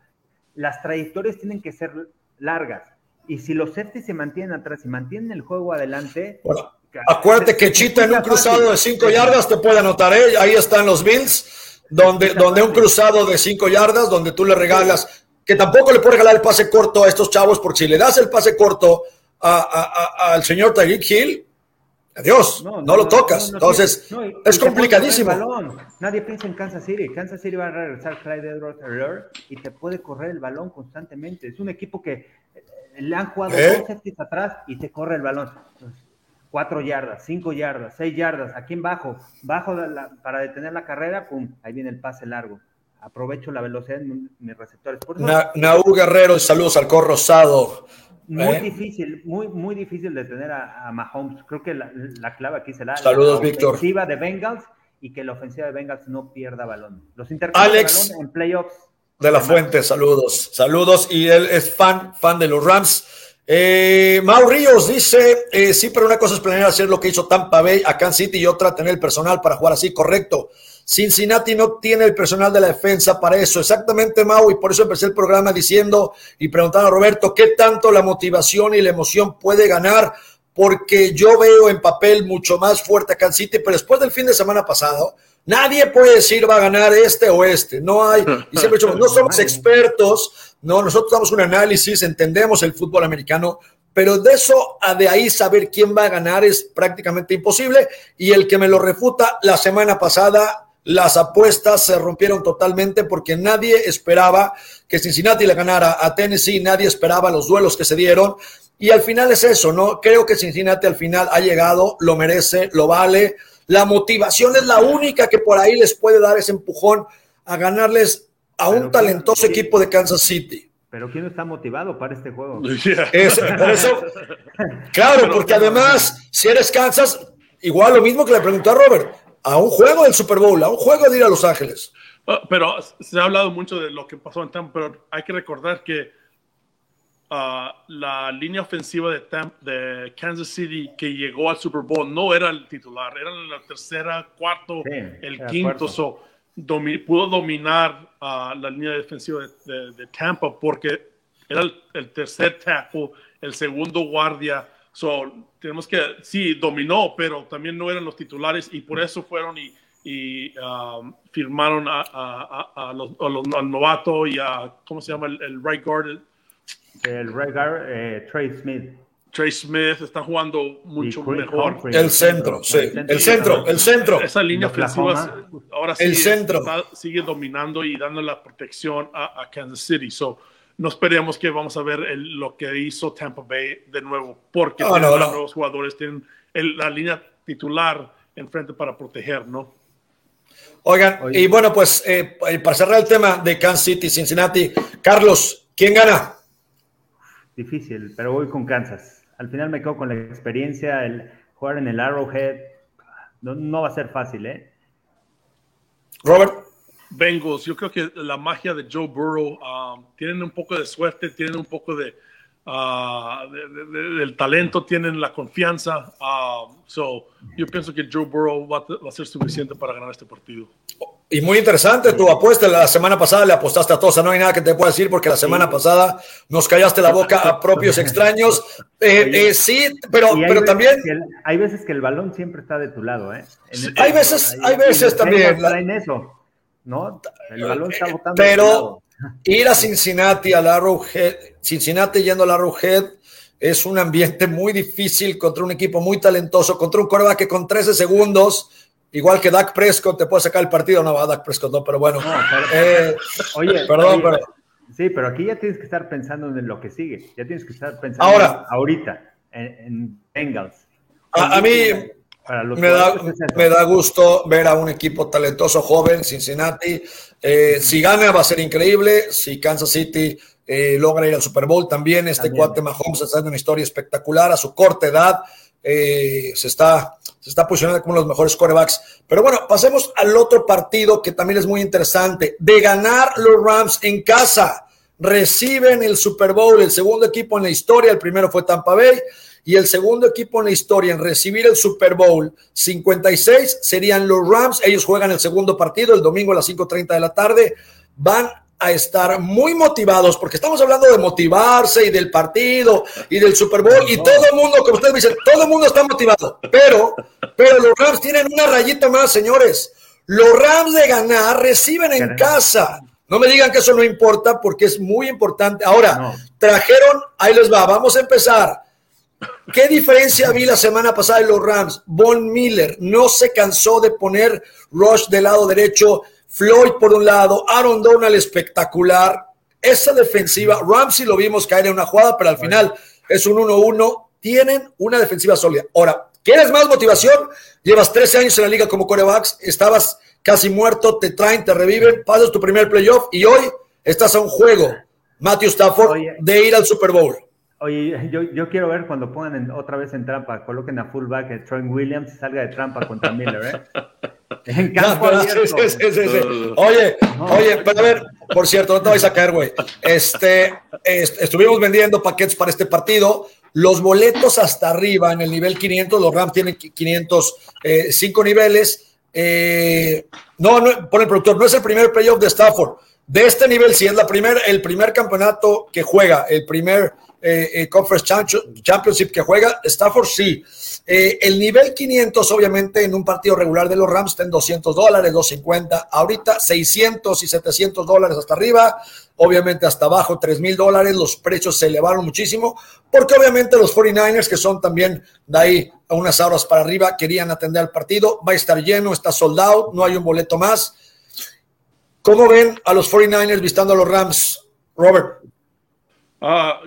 C: Las trayectorias tienen que ser largas. Y si los safety se mantienen atrás y mantienen el juego adelante.
A: Bueno, acuérdate que Chita en un cruzado de cinco yardas te puede anotar. ¿eh? Ahí están los Bills, donde, donde un cruzado de cinco yardas, donde tú le regalas, que tampoco le puedes regalar el pase corto a estos chavos, porque si le das el pase corto al señor Tyreek Hill, Adiós, no, no, lo tocas. Entonces, es complicadísimo.
C: Nadie piensa en Kansas City. Kansas City va a regresar Clyde Edwards y te puede correr el balón constantemente. Es un equipo que eh, le han jugado ¿Eh? dos sets atrás y te corre el balón. Cuatro yardas, cinco yardas, seis yardas. ¿A quién bajo? Bajo la, para detener la carrera, pum, ahí viene el pase largo. Aprovecho la velocidad en mis receptores.
A: Na, Naú Guerrero, saludos al Cor Rosado.
C: Muy ¿Eh? difícil, muy, muy difícil de tener a, a Mahomes. Creo que la, la, clave aquí será
A: Saludos,
C: la
A: Víctor.
C: ofensiva de Bengals y que la ofensiva de Bengals no pierda balón. Los intercambios
A: Alex
C: de balón en playoffs.
A: De la Fuente, saludos. Saludos. Y él es fan, fan de los Rams. Eh, Mau Ríos dice, eh, sí, pero una cosa es planear hacer lo que hizo Tampa Bay a Kansas City y otra tener el personal para jugar así, correcto. Cincinnati no tiene el personal de la defensa para eso. Exactamente, Mau, y por eso empecé el programa diciendo y preguntando a Roberto qué tanto la motivación y la emoción puede ganar, porque yo veo en papel mucho más fuerte a Kansas City, pero después del fin de semana pasado, nadie puede decir va a ganar este o este. No hay, y siempre decimos, no somos expertos, no, nosotros damos un análisis, entendemos el fútbol americano, pero de eso a de ahí saber quién va a ganar es prácticamente imposible. Y el que me lo refuta la semana pasada las apuestas se rompieron totalmente porque nadie esperaba que Cincinnati le ganara a Tennessee, nadie esperaba los duelos que se dieron. Y al final es eso, ¿no? Creo que Cincinnati al final ha llegado, lo merece, lo vale. La motivación es la única que por ahí les puede dar ese empujón a ganarles a un talentoso equipo de Kansas City.
C: Pero ¿quién está motivado para este juego?
A: claro, porque además, si eres Kansas, igual lo mismo que le preguntó a Robert, a un juego del Super Bowl, a un juego de ir a Los Ángeles.
B: Ah, pero se ha hablado mucho de lo que pasó en Tampa, pero hay que recordar que ah, la línea ofensiva de, de Kansas City que llegó al Super Bowl no era el titular, era la tercera, cuarto, el quinto. So, pudo dominar uh, la línea defensiva de, Tampa porque era el, tercer tackle, el segundo guardia. So, tenemos que, sí, dominó, pero también no eran los titulares y por eso fueron y, um, firmaron a, los, al novato y a, ¿cómo se llama? El, right guard.
C: El right guard, eh, Trey Smith.
B: Trey Smith está jugando mucho mejor.
A: El centro, sí. El centro, el centro.
B: Esa línea ofensiva ahora sí
A: el centro.
B: sigue dominando y dando la protección a, Kansas City. So, no esperemos que vamos a ver lo que hizo Tampa Bay de nuevo, porque los nuevos jugadores tienen la línea titular enfrente para proteger, ¿no?
A: Oigan, y bueno, pues eh, para cerrar el tema de Kansas City, Cincinnati, Carlos, ¿quién gana?
C: Difícil, pero voy con Kansas al final me quedo con la experiencia, el jugar en el Arrowhead, no, va a ser fácil, ¿eh?
A: Robert.
B: Bengals, yo creo que la magia de Joe Burrow, um, tienen un poco de suerte, tienen un poco de, uh, del talento, tienen la confianza. Um, so, yo pienso que Joe Burrow va, va a ser suficiente para ganar este partido.
A: Y muy interesante tu apuesta. La semana pasada le apostaste a Tosa. No hay nada que te pueda decir porque la semana pasada nos callaste la boca a propios extraños. Eh, eh, sí, pero, pero también.
C: hay veces que el balón siempre está de tu lado. ¿eh?
A: hay veces, hay veces también.
C: En eso, ¿no? El balón está
A: botando. Pero ir a Cincinnati, al Arrowhead, Cincinnati yendo al Arrowhead, es un ambiente muy difícil contra un equipo muy talentoso, contra un coreback que con 13 segundos Igual que Dak Prescott te puede sacar el partido, no va Dak Prescott, no, pero bueno. Eh,
C: oye, perdón, pero. Sí, pero aquí ya tienes que estar pensando en lo que sigue. Ya tienes que estar pensando
A: ahora,
C: ahorita en, Bengals.
A: A, mí me da, me da, gusto ver a un equipo talentoso, joven, Cincinnati. Eh, si gana va a ser increíble. Si Kansas City eh, logra ir al Super Bowl también, este cuate Mahomes está haciendo una historia espectacular a su corta edad. se está se está posicionando como los mejores corebacks. Pero bueno, pasemos al otro partido que también es muy interesante. De ganar los Rams en casa, reciben el Super Bowl, el segundo equipo en la historia, el primero fue Tampa Bay, y el segundo equipo en la historia en recibir el Super Bowl 56 serían los Rams. Ellos juegan el segundo partido el domingo a las 5.30 de la tarde. Van a estar muy motivados, porque estamos hablando de motivarse y del partido y del Super Bowl, y todo el mundo, como ustedes dicen, todo el mundo está motivado, pero, pero los Rams tienen una rayita más, señores. Los Rams de ganar reciben en casa. No me digan que eso no importa, porque es muy importante. Ahora, trajeron, ahí les va, vamos a empezar. ¿Qué diferencia vi la semana pasada en los Rams? Von Miller no se cansó de poner Rush del lado derecho Floyd por un lado, Aaron Donald espectacular. Esa defensiva, Ramsey lo vimos caer en una jugada, pero al final es un 1-1. Tienen una defensiva sólida. Ahora, ¿quieres más motivación? Llevas 13 años en la liga como corebacks, estabas casi muerto, te traen, te reviven, pasas tu primer playoff y hoy estás a un juego, Matthew Stafford, de ir al Super Bowl.
C: Oye, yo, yo quiero ver cuando pongan otra vez en trampa, coloquen a fullback a Troy Williams y salga de trampa contra Miller, ¿eh? En campo
A: Oye, oye, pero a ver, por cierto, no te vais a caer, güey. Este, estuvimos vendiendo paquetes para este partido. Los boletos hasta arriba, en el nivel 500, los Rams tienen 505 eh, niveles. Eh, no, no, por el productor, no es el primer playoff de Stafford. De este nivel, sí es la primer, el primer campeonato que juega, el primer eh, eh, Conference Championship que juega, Stafford sí. Eh, el nivel 500, obviamente, en un partido regular de los Rams está en 200 dólares, 250. Ahorita 600 y 700 dólares hasta arriba. Obviamente hasta abajo 3 mil dólares. Los precios se elevaron muchísimo porque obviamente los 49ers, que son también de ahí a unas horas para arriba, querían atender al partido. Va a estar lleno, está soldado, no hay un boleto más. ¿Cómo ven a los 49ers visitando a los Rams, Robert?
B: Ah,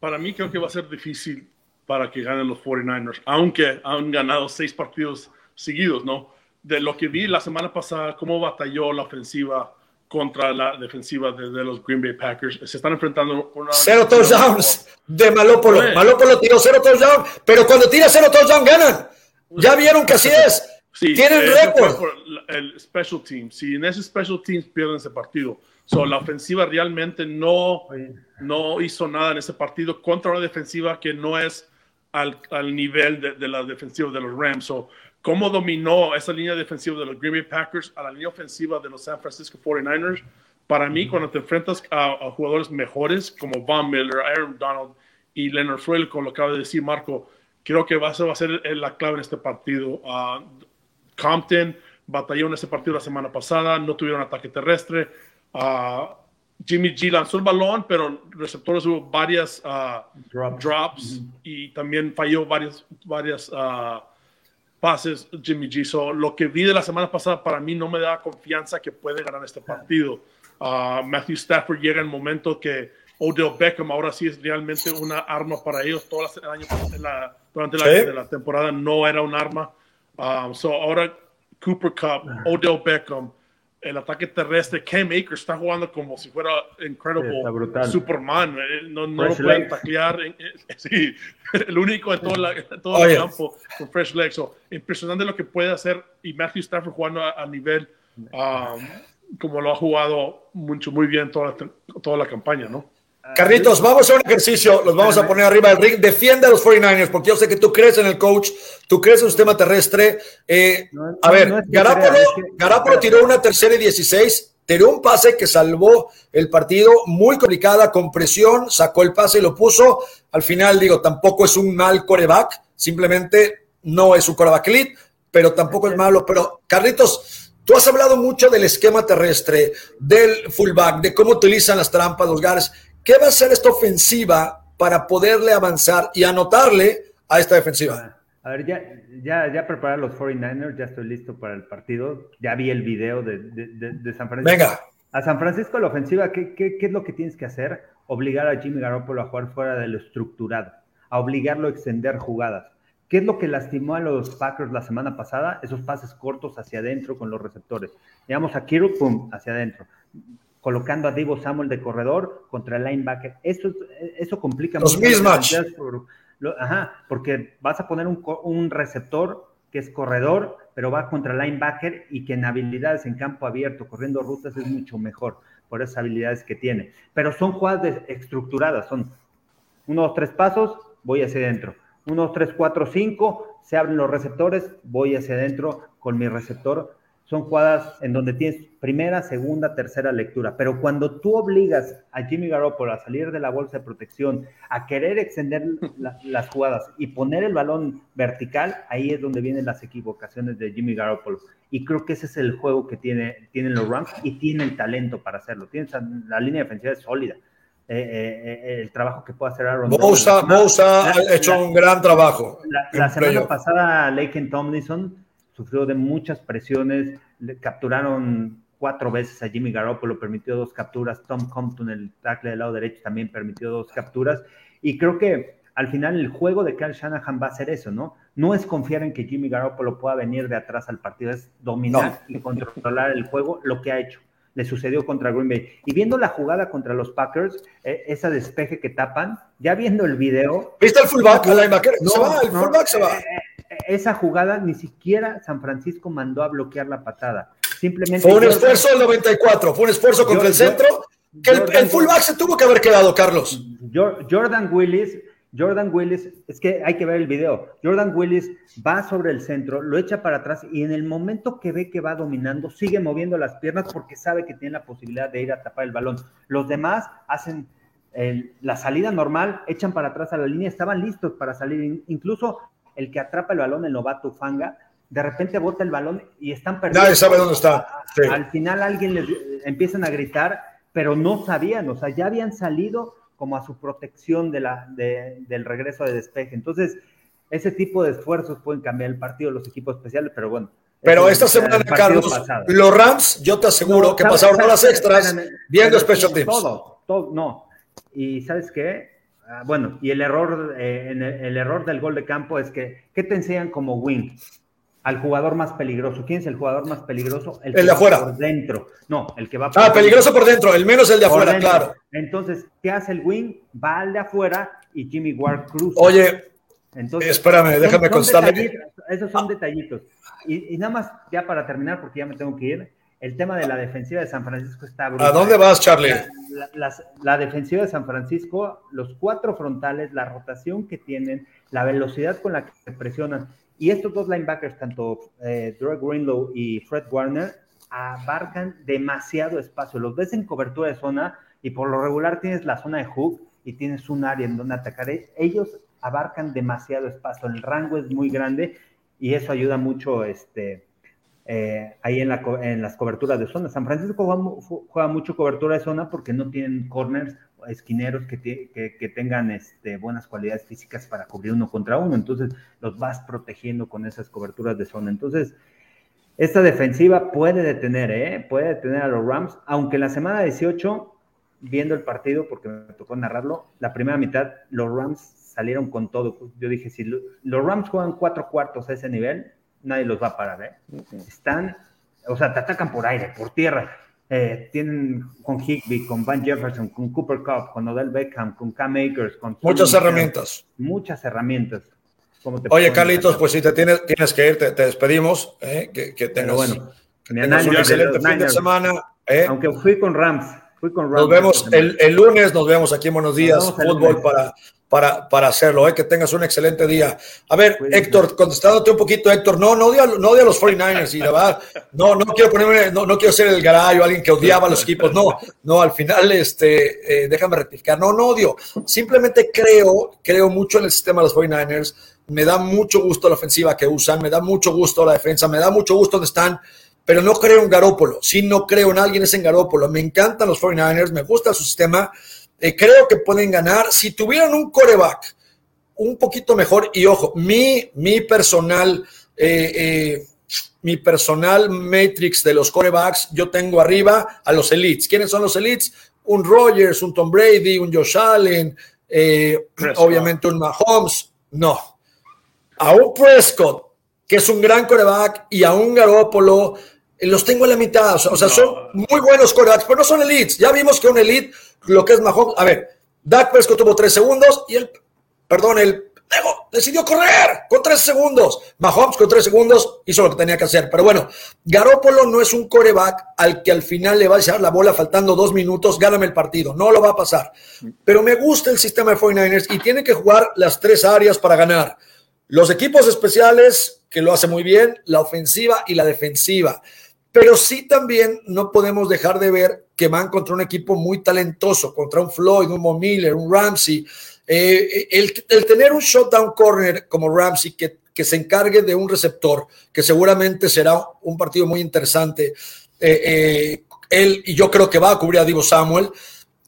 B: para mí creo que va a ser difícil para que ganen los 49ers, aunque han ganado seis partidos seguidos, ¿no? De lo que vi la semana pasada, cómo batalló la ofensiva contra la defensiva de, los Green Bay Packers. Se están enfrentando
A: una... Cero touchdowns de Malópolo. Malópolo tiró cero touchdowns, pero cuando tira cero touchdowns ganan. Ya vieron que así es. Tienen récord.
B: El special team. Si en ese special team pierden ese partido. So, la ofensiva realmente no, no hizo nada en ese partido contra una defensiva que no es al, al nivel de, de, la defensiva de los Rams. So, cómo dominó esa línea defensiva de los Green Bay Packers a la línea ofensiva de los San Francisco 49ers. Para mí, cuando te enfrentas a, jugadores mejores como Von Miller, Aaron Donald y Leonard Freud, con lo que acaba de decir Marco, creo que va a ser, va a ser la clave en este partido. Uh, Compton batalló en ese partido la semana pasada, no tuvieron ataque terrestre. Uh, Jimmy G lanzó el balón, pero receptores hubo varias uh, drops y también falló varias, varias pases Jimmy G. So, lo que vi de la semana pasada para mí no me da confianza que puede ganar este partido. Uh, Matthew Stafford llega en el momento que Odell Beckham ahora sí es realmente una arma para ellos. Todo el año, la, durante la, la, temporada no era un arma. Um, so ahora Cooper Cup, Odell Beckham, el ataque terrestre, Cam Akers está jugando como si fuera Incredible Superman. Eh, no, no lo pueden taclear. Sí, el único en todo, todo el campo con Fresh Legs. impresionante lo que puede hacer y Matthew Stafford jugando a, nivel um, como lo ha jugado mucho, muy bien toda toda la campaña, ¿no?
A: Carlitos, vamos a un ejercicio, los vamos a poner arriba del ring. Defiende a los 49ers, porque yo sé que tú crees en el coach, tú crees en el sistema terrestre. Eh, a ver, Garapolo, tiró una tercera y 16, tiró un pase que salvó el partido, muy complicada, con presión, sacó el pase y lo puso. Al final, digo, tampoco es un mal coreback, simplemente no es un coreback elite, pero tampoco es malo. Pero, Carlitos, tú has hablado mucho del esquema terrestre, del fullback, de cómo utilizan las trampas, los gares. ¿Qué va a hacer esta ofensiva para poderle avanzar y anotarle a esta defensiva?
C: A ver, ya, ya, ya preparar los 49ers, ya estoy listo para el partido. Ya vi el video de, de, San Francisco.
A: Venga.
C: A San Francisco la ofensiva, ¿qué, ¿qué, qué, es lo que tienes que hacer? Obligar a Jimmy Garoppolo a jugar fuera de lo estructurado, a obligarlo a extender jugadas. ¿Qué es lo que lastimó a los Packers la semana pasada? Esos pases cortos hacia adentro con los receptores. Digamos a Kiro, pum, hacia adentro colocando a Divo Samuel de corredor contra el linebacker. Eso, eso complica
A: Los mismos.
C: Ajá, porque vas a poner un, receptor que es corredor, pero va contra el linebacker y que en habilidades en campo abierto, corriendo rutas, es mucho mejor por esas habilidades que tiene. Pero son jugadas estructuradas, son uno, dos, tres pasos, voy hacia adentro. Uno, dos, tres, cuatro, cinco, se abren los receptores, voy hacia adentro con mi receptor son jugadas en donde tienes primera, segunda, tercera lectura. Pero cuando tú obligas a Jimmy Garoppolo a salir de la bolsa de protección, a querer extender las jugadas y poner el balón vertical, ahí es donde vienen las equivocaciones de Jimmy Garoppolo. Y creo que ese es el juego que tiene, tienen los Rams y tiene el talento para hacerlo. Tienes, la línea defensiva es sólida. Eh, eh, eh, el trabajo que puede hacer Aaron
A: Bosa, ha hecho un gran trabajo.
C: La, semana pasada, Laken Tomlinson sufrió de muchas presiones, le capturaron cuatro veces a Jimmy Garoppolo, permitió dos capturas, Tom Compton, el tackle del lado derecho, también permitió dos capturas, y creo que al final el juego de Kyle Shanahan va a ser eso, ¿no? No es confiar en que Jimmy Garoppolo pueda venir de atrás al partido, es dominar y controlar el juego, lo que ha hecho. Le sucedió contra Green Bay. Y viendo la jugada contra los Packers, eh, esa despeje que tapan, ya viendo el video.
A: ¿Viste el fullback? El linebacker? se va, el fullback se va. Eh,
C: esa jugada ni siquiera San Francisco mandó a bloquear la patada. Simplemente.
A: Fue un esfuerzo del 94, fue un esfuerzo contra el centro. Que el, fullback se tuvo que haber quedado, Carlos.
C: Jordan Willis, Jordan Willis, es que hay que ver el video. Jordan Willis va sobre el centro, lo echa para atrás y en el momento que ve que va dominando, sigue moviendo las piernas porque sabe que tiene la posibilidad de ir a tapar el balón. Los demás hacen la salida normal, echan para atrás a la línea, estaban listos para salir. Incluso el que atrapa el balón, el novato Fanga, de repente bota el balón y están perdiendo.
A: Nadie sabe dónde está.
C: Al final alguien les empiezan a gritar, pero no sabían, o sea, ya habían salido como a su protección de la, del regreso de despeje. Entonces, ese tipo de esfuerzos pueden cambiar el partido, los equipos especiales, pero bueno.
A: Pero esta semana, Carlos, los Rams, yo te aseguro que pasaron horas extras viendo Special Teams.
C: Todo, todo, no. Y ¿sabes qué? Ah, bueno, y el error, eh, el, error del gol de campo es que, ¿qué te enseñan como wing? Al jugador más peligroso. ¿Quién es el jugador más peligroso?
A: El, de afuera.
C: Por dentro. No, el que va
A: por Ah, peligroso por dentro, el menos el de afuera, claro.
C: Entonces, ¿qué hace el wing? Va al de afuera y Jimmy Ward cruza.
A: Oye, entonces, espérame, déjame constarle.
C: Esos son detallitos. Y, y, nada más, ya para terminar, porque ya me tengo que ir, el tema de la defensiva de San Francisco está
A: brutal. ¿A dónde vas, Charlie?
C: La, defensiva de San Francisco, los cuatro frontales, la rotación que tienen, la velocidad con la que se presionan. Y estos dos linebackers, tanto eh, Greg Greenlow y Fred Warner, abarcan demasiado espacio. Los ves en cobertura de zona y por lo regular tienes la zona de hook y tienes un área en donde atacar. Ellos abarcan demasiado espacio, el rango es muy grande y eso ayuda mucho este, eh, ahí en, las coberturas de zona. San Francisco juega, mucho cobertura de zona porque no tienen corners esquineros que, tengan este, buenas cualidades físicas para cubrir uno contra uno. Entonces los vas protegiendo con esas coberturas de zona. Entonces, esta defensiva puede detener, ¿eh? puede detener a los Rams, aunque en la semana 18, viendo el partido, porque me tocó narrarlo, la primera mitad, los Rams salieron con todo. Yo dije, si los Rams juegan cuatro cuartos a ese nivel, nadie los va a parar, ¿eh? Están, o sea, te atacan por aire, por tierra. Eh, tienen con Higby, con Van Jefferson, con Cooper Cup, con Odell Beckham, con Cam Akers, con...
A: Muchas herramientas.
C: Muchas herramientas.
A: Oye, Carlitos, pues si te tienes, tienes que ir, te, despedimos. Eh, que, que, tengas,
C: bueno,
A: un excelente fin de semana. Eh.
C: Aunque fui con Rams. Fui con Rams
A: nos vemos el, el, lunes, nos vemos aquí en Buenos Días, fútbol para para, para hacerlo, ¿eh? que tengas un excelente día. A ver, Héctor, contestándote un poquito, Héctor, no, no odio, no a los 49ers y la verdad, no, no quiero ponerme, no, no quiero ser el garayo, alguien que odiaba a los equipos, no, no, al final, este, eh, déjame rectificar, no, no odio, simplemente creo, creo mucho en el sistema de los 49ers, me da mucho gusto la ofensiva que usan, me da mucho gusto la defensa, me da mucho gusto donde están, pero no creo en Garópolo, sí no creo en alguien es en Garópolo, me encantan los 49ers, me gusta su sistema, eh, creo que pueden ganar. Si tuvieran un coreback un poquito mejor, y ojo, mi, mi personal, eh, eh, mi personal matrix de los corebacks, yo tengo arriba a los elites. ¿Quiénes son los elites? Un Rogers, un Tom Brady, un Josh Allen, obviamente un Mahomes. No. A un Prescott, que es un gran coreback, y a un Garoppolo, los tengo en la mitad. O sea, son muy buenos corebacks, pero no son elites. Ya vimos que un elite lo que es Mahomes. A ver, Dak Prescott tuvo tres segundos y el, perdón, el decidió correr con tres segundos. Mahomes con tres segundos hizo lo que tenía que hacer. Pero bueno, Garópolo no es un coreback al que al final le va a echar la bola faltando dos minutos, gáname el partido. No lo va a pasar. Pero me gusta el sistema de 49ers y tiene que jugar las tres áreas para ganar. Los equipos especiales, que lo hace muy bien, la ofensiva y la defensiva. Pero sí también no podemos dejar de ver que van contra un equipo muy talentoso, contra un Floyd, un Mo Miller, un Ramsey. Eh, el, tener un shutdown corner como Ramsey que, se encargue de un receptor, que seguramente será un partido muy interesante. Eh, eh, él, y yo creo que va a cubrir a Divo Samuel.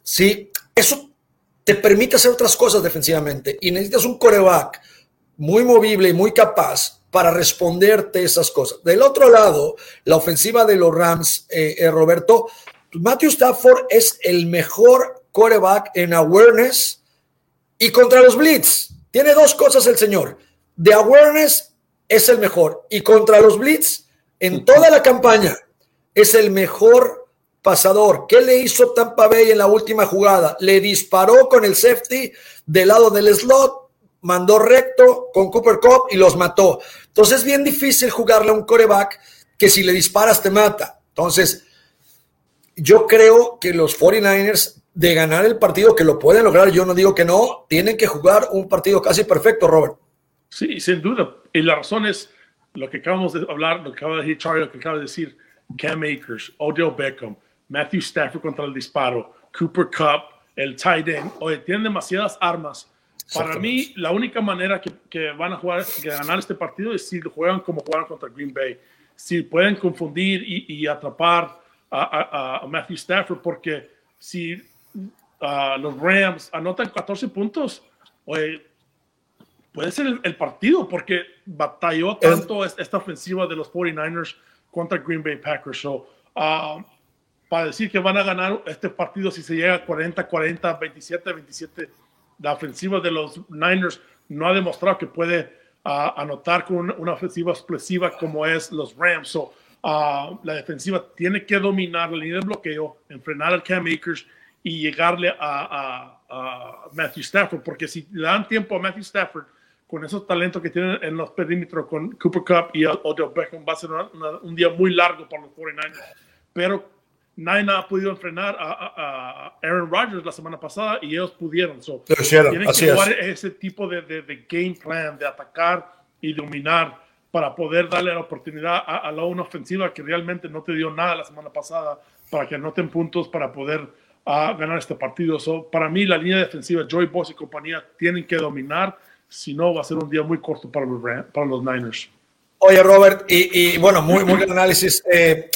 A: Sí, eso te permite hacer otras cosas defensivamente. Y necesitas un coreback muy movible y muy capaz para responderte esas cosas. Del otro lado, la ofensiva de los Rams, eh, eh, Roberto, Matthew Stafford es el mejor quarterback en awareness y contra los blitz. Tiene dos cosas el señor. De awareness es el mejor y contra los blitz en toda la campaña es el mejor pasador. ¿Qué le hizo Tampa Bay en la última jugada? Le disparó con el safety del lado del slot mandó recto con Cooper Cup y los mató. Entonces es bien difícil jugarle a un coreback que si le disparas te mata. Entonces, yo creo que los 49ers de ganar el partido, que lo pueden lograr, yo no digo que no, tienen que jugar un partido casi perfecto, Robert.
B: Sí, sin duda. Y la razón es lo que acabamos de hablar, lo que acaba de decir Charlie, lo que acaba de decir Cam Akers, Odell Beckham, Matthew Stafford contra el disparo, Cooper Cup, el tight end. Oye, tienen demasiadas armas para mí, la única manera que, van a jugar, que ganar este partido es si juegan como jugaron contra Green Bay. Si pueden confundir y, atrapar a, Matthew Stafford, porque si los Rams anotan 14 puntos, puede ser el, partido, porque batalló tanto esta ofensiva de los 49ers contra Green Bay Packers. So, ah, para decir que van a ganar este partido si se llega a 40, 40, 27, 27 la ofensiva de los Niners no ha demostrado que puede anotar con una, ofensiva explosiva como es los Rams. So, la defensiva tiene que dominar la línea de bloqueo, enfrenar al Cam Akers y llegarle a, Matthew Stafford, porque si le dan tiempo a Matthew Stafford con esos talentos que tienen en los perímetros con Cooper Cup y Odell Beckham, va a ser un día muy largo para los 49ers. Pero nadie ha podido enfrenar a, Aaron Rodgers la semana pasada y ellos pudieron. So, tienen que jugar ese tipo de, de, game plan, de atacar y dominar para poder darle la oportunidad a, la una ofensiva que realmente no te dio nada la semana pasada para que anoten puntos para poder ah, ganar este partido. So, para mí, la línea defensiva, Joy Boss y compañía, tienen que dominar. Si no, va a ser un día muy corto para los, para los Niners.
A: Oye, Robert, y, y bueno, muy, muy buen análisis. Eh,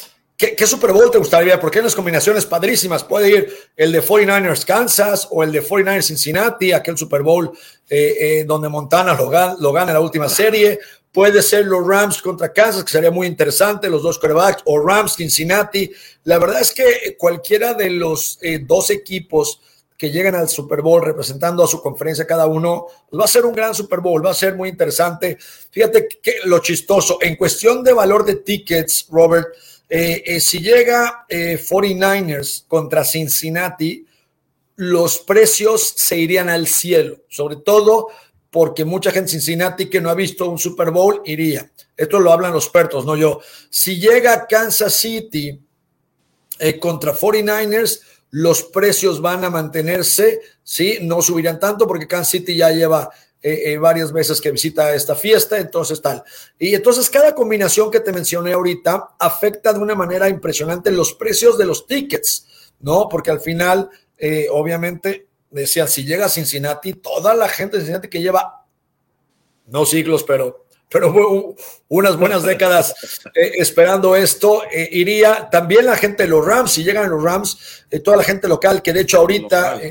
A: ¿Qué, Super Bowl te gustaría? Porque hay unas combinaciones padrísimas. Puede ir el de 49ers Kansas o el de 49ers Cincinnati, aquel Super Bowl eh, eh, donde Montana lo gana, lo gana en la última serie. Puede ser los Rams contra Kansas, que sería muy interesante, los dos quarterbacks, o Rams Cincinnati. La verdad es que cualquiera de los eh, dos equipos que llegan al Super Bowl representando a su conferencia cada uno, pues va a ser un gran Super Bowl, va a ser muy interesante. Fíjate que lo chistoso, en cuestión de valor de tickets, Robert, eh, eh, si llega 49ers eh, contra Cincinnati, los precios se irían al cielo, sobre todo porque mucha gente en Cincinnati que no ha visto un Super Bowl iría. Esto lo hablan los expertos, no yo. Si llega Kansas City contra 49ers, los precios van a mantenerse, ¿sí? No subirán tanto porque Kansas City ya lleva eh, eh, varias veces que visita esta fiesta, entonces tal. Y entonces cada combinación que te mencioné ahorita afecta de una manera impresionante los precios de los tickets, ¿no? Porque al final, eh, obviamente, decía, si llega a Cincinnati, toda la gente de Cincinnati que lleva, no siglos, pero, pero unas buenas décadas esperando esto, iría también la gente de los Rams, si llegan los Rams, toda la gente local, que de hecho ahorita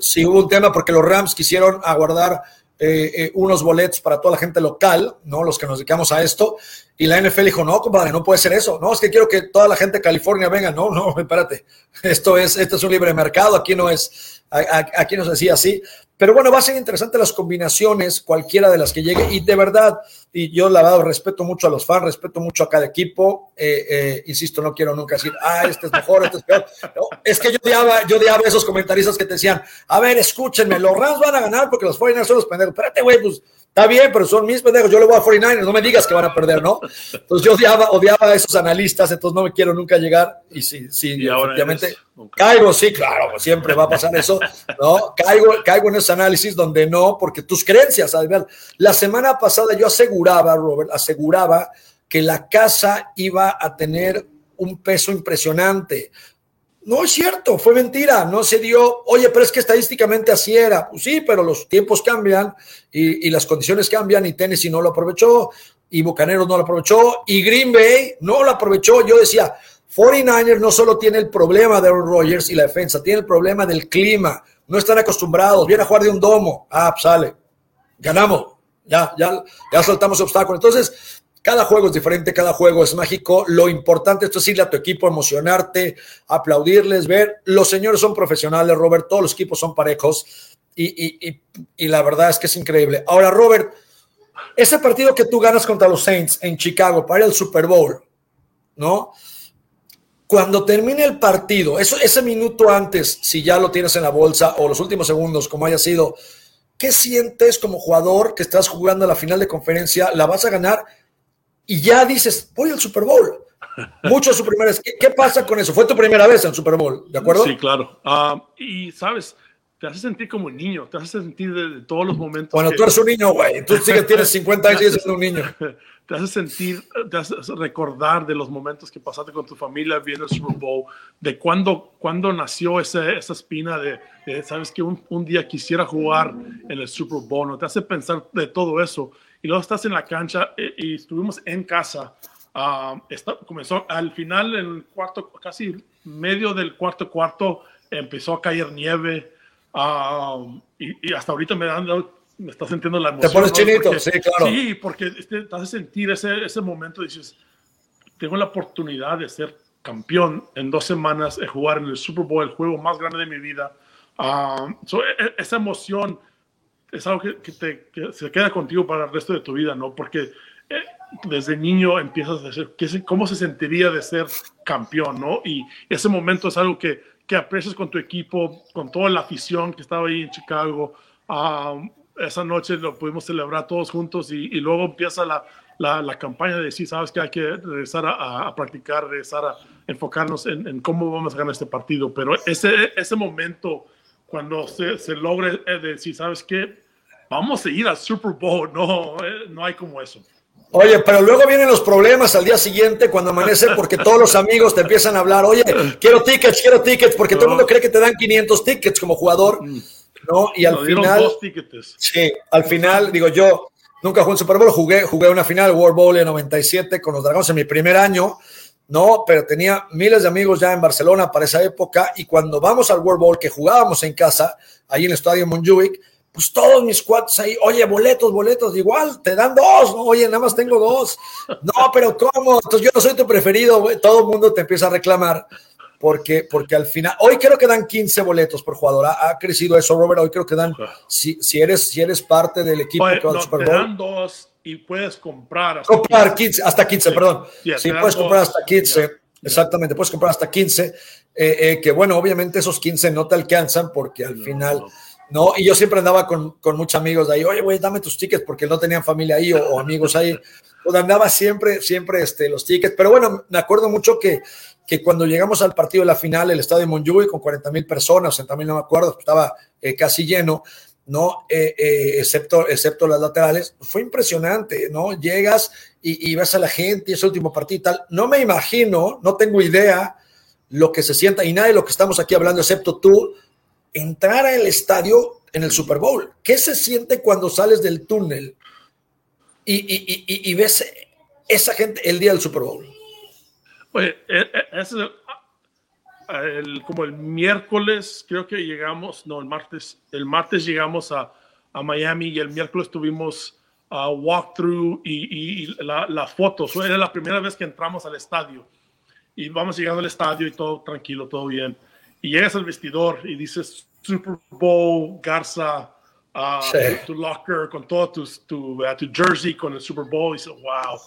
A: sí hubo un tema porque los Rams quisieron aguardar eh, eh, unos boletos para toda la gente local, ¿no? Los que nos dedicamos a esto. Y la NFL dijo, no, compadre, no puede ser eso. No, es que quiero que toda la gente de California venga. No, no, espérate. Esto es, esto es un libre mercado. Aquí no es, aquí no se decía así. Pero bueno, va a ser interesante las combinaciones, cualquiera de las que llegue. Y de verdad, y yo la verdad respeto mucho a los fans, respeto mucho a cada equipo. Eh, eh, insisto, no quiero nunca decir, ah, este es mejor, este es peor. es que yo odiaba, yo odiaba esos comentaristas que te decían, a ver, escúchenme, los Rams van a ganar porque los 49 son los pendejos. Espérate, güey, pues Está bien, pero son mis pendejos. Yo le voy a 49ers, no me digas que van a perder, ¿no? Entonces yo odiaba, odiaba a esos analistas, entonces no me quiero nunca llegar. Y sí, sí, efectivamente. Caigo, sí, claro, siempre va a pasar eso, ¿no? Caigo, caigo en ese análisis donde no, porque tus creencias, La semana pasada yo aseguraba, Robert, aseguraba que la casa iba a tener un peso impresionante. No es cierto, fue mentira, no se dio, oye, pero es que estadísticamente así era. Pues sí, pero los tiempos cambian y, las condiciones cambian y Tennessee no lo aprovechó y Bucaneros no lo aprovechó y Green Bay no lo aprovechó. Yo decía, 49ers no solo tiene el problema de Aaron Rodgers y la defensa, tiene el problema del clima. No están acostumbrados, viene a jugar de un domo. Ah, pues sale, ganamos, ya, ya, ya soltamos obstáculos. Entonces, cada juego es diferente, cada juego es mágico. Lo importante es decirle a tu equipo, emocionarte, aplaudirles, ver. Los señores son profesionales, Robert, todos los equipos son parejos y, la verdad es que es increíble. Ahora, Robert, ese partido que tú ganas contra los Saints en Chicago para el Super Bowl, ¿no? Cuando termine el partido, eso, ese minuto antes, si ya lo tienes en la bolsa o los últimos segundos, como haya sido, ¿qué sientes como jugador que estás jugando a la final de conferencia? ¿La vas a ganar? Y ya dices, voy al Super Bowl. Muchos su primera. ¿Qué, pasa con eso? Fue tu primera vez en Super Bowl, ¿de acuerdo?
B: Sí, claro. Ah, y sabes, te hace sentir como un niño, te hace sentir de, todos los momentos.
A: Bueno, tú eres un niño, güey. Tú sí que tienes 50 años y eres un niño.
B: Te hace sentir, te hace recordar de los momentos que pasaste con tu familia viendo el Super Bowl, de cuando, cuando nació esa, esa espina de, sabes, que un, un, día quisiera jugar en el Super Bowl. ¿no? Te hace pensar de todo eso y luego estás en la cancha eh, y, estuvimos en casa. Uh, comenzó al final, en el cuarto, casi medio del cuarto cuarto, empezó a caer nieve ah, y, hasta ahorita me dan me está sintiendo la emoción.
A: Te pones chinito, sí, claro.
B: Sí, porque este, te hace sentir ese, ese momento, dices, tengo la oportunidad de ser campeón en dos semanas, de jugar en el Super Bowl, el juego más grande de mi vida. Uh, esa emoción es algo que, te, se queda contigo para el resto de tu vida, ¿no? Porque eh, desde niño empiezas a decir cómo se sentiría de ser campeón, ¿no? Y ese momento es algo que, que aprecias con tu equipo, con toda la afición que estaba ahí en Chicago. Um, esa noche lo pudimos celebrar todos juntos y, y luego empieza la, la, la, campaña de decir, sabes que hay que regresar a, a practicar, regresar a enfocarnos en, en, cómo vamos a ganar este partido. Pero ese, ese momento, cuando se, se logre eh, decir, sabes qué, vamos a ir al Super Bowl, no, eh, no hay como eso.
A: Oye, pero luego vienen los problemas al día siguiente cuando amanece porque todos los amigos te empiezan a hablar, oye, quiero tickets, quiero tickets, porque todo el mundo cree que te dan 500 tickets como jugador, mm. ¿no? Y al final... Sí, al final, digo yo, nunca jugué un Super Bowl, jugué, jugué una final, World Bowl en 97 con los Dragones en mi primer año, ¿no? Pero tenía miles de amigos ya en Barcelona para esa época y cuando vamos al World Bowl, que jugábamos en casa, ahí en el Estadio Montjuic, pues todos mis cuates ahí, oye, boletos, boletos, igual, te dan dos, ¿no? oye, nada más tengo dos. No, pero ¿cómo? Entonces yo no soy tu preferido, güey. todo el mundo te empieza a reclamar porque, porque al final, hoy creo que dan 15 boletos por jugador, ha, crecido eso, Robert, hoy creo que dan, si, si, eres, si eres parte del equipo
B: que va Super Bowl. Te dan dos y puedes comprar
A: hasta comprar 15, hasta 15, perdón. sí, puedes comprar hasta 15. Exactamente, puedes comprar hasta 15, eh, eh, que bueno, obviamente esos 15 no te alcanzan porque al final ¿no? Y yo siempre andaba con, con muchos amigos de ahí, oye, güey, dame tus tickets porque no tenían familia ahí o, amigos ahí. Pues andaba siempre, siempre este, los tickets. Pero bueno, me acuerdo mucho que, que cuando llegamos al partido de la final, el estadio de Montjuic con 40 mil personas, también no me acuerdo, estaba eh, casi lleno, ¿no? Eh, eh, excepto, excepto las laterales, fue impresionante, ¿no? Llegas y, ves a la gente y ese último partido y tal. No me imagino, no tengo idea lo que se sienta y nadie lo que estamos aquí hablando, excepto tú, entrar al estadio en el Super Bowl. ¿Qué se siente cuando sales del túnel y, ves esa gente el día del Super Bowl?
B: E, e, el, como el miércoles, creo que llegamos, no, el martes, el martes llegamos a, Miami y el miércoles tuvimos a walkthrough y, las fotos. Era la primera vez que entramos al estadio y vamos llegando al estadio y todo tranquilo, todo bien y llegas al vestidor y dices Super Bowl, Garza, uh, tu locker, con todo tu, tu, uh, tu, jersey, con el Super Bowl, y dices, wow.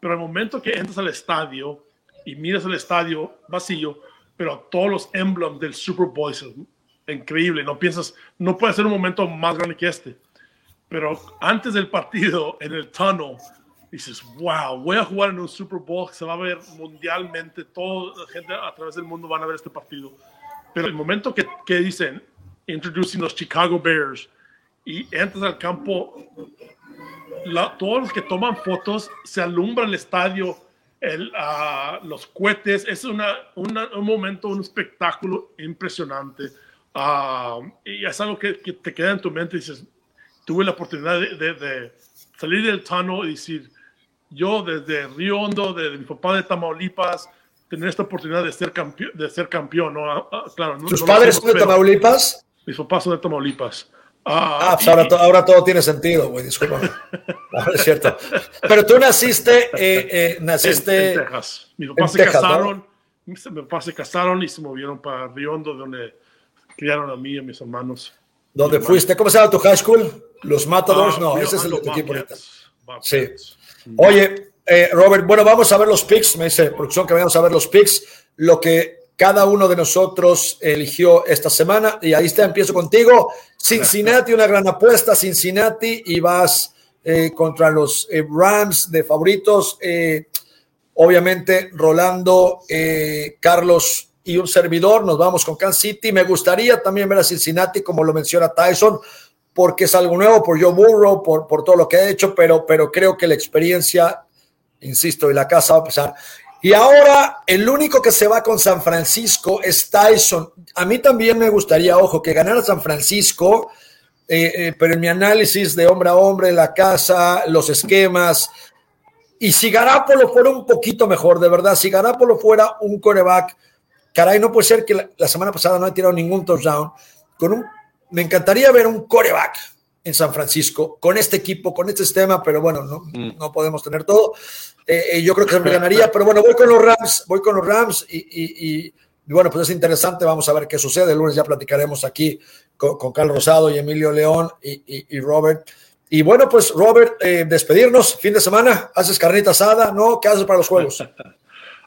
B: Pero al momento que entras al estadio y miras el estadio vacío, pero todos los emblems del Super Bowl, es increíble, no piensas, no puede ser un momento más grande que este. Pero antes del partido, en el tunnel, dices, wow, voy a jugar en un Super Bowl que se va a ver mundialmente, toda la gente a través del mundo van a ver este partido pero el momento que, que dicen, introducing los Chicago Bears, y entras al campo, todos los que toman fotos se alumbra el estadio, el, uh, los cohetes, es una, una, un momento, un espectáculo impresionante. Uh, y es algo que, que, te queda en tu mente dices, tuve la oportunidad de, de, de salir del tano y decir, yo desde Río Hondo, desde mi papá de Tamaulipas, tener esta oportunidad de ser campeón, de ser campeón, ¿no? Ah, ah, claro,
A: ¿Tus padres son de Tamaulipas?
B: Mis papás son de Tamaulipas.
A: Ah, ah pues ahora, ahora, todo tiene sentido, güey, disculpa. es cierto. Pero tú naciste, eh, eh, naciste
B: en, Texas. Mis papás se casaron, mis papás se casaron y se movieron para Riondo, donde criaron a mí y a mis hermanos.
A: ¿Dónde fuiste? ¿Cómo se llama tu high school? Los Matadors, no, ese es el equipo. Sí. Oye, eh, Robert, bueno, vamos a ver los picks. Me dice producción que vamos a ver los picks. Lo que cada uno de nosotros eligió esta semana. Y ahí está, empiezo contigo. Cincinnati, una gran apuesta. Cincinnati y vas eh, contra los eh, Rams de favoritos. obviamente, Rolando, Carlos y un servidor. Nos vamos con Kansas City. Me gustaría también ver a Cincinnati, como lo menciona Tyson, porque es algo nuevo, por Joe Burrow, por, por todo lo que ha hecho, pero, pero creo que la experiencia insisto, y la casa va a pesar. Y ahora el único que se va con San Francisco es Tyson. A mí también me gustaría, ojo, que ganara San Francisco, eh, eh, pero en mi análisis de hombre a hombre, la casa, los esquemas, y si Garapolo fuera un poquito mejor, de verdad, si Garapolo fuera un coreback, caray, no puede ser que la, la semana pasada no haya tirado ningún touchdown, con un, me encantaría ver un coreback en San Francisco con este equipo, con este sistema, pero bueno, no, mm. no podemos tener todo. Eh, eh, yo creo que ganaría, pero bueno, voy con los Rams, voy con los Rams y, Y bueno, pues es interesante, vamos a ver qué sucede. El lunes ya platicaremos aquí con, Carlos Rosado y Emilio León y, Robert. Y bueno, pues Robert, eh, despedirnos, fin de semana, haces carnita asada, ¿no? ¿Qué haces para los juegos?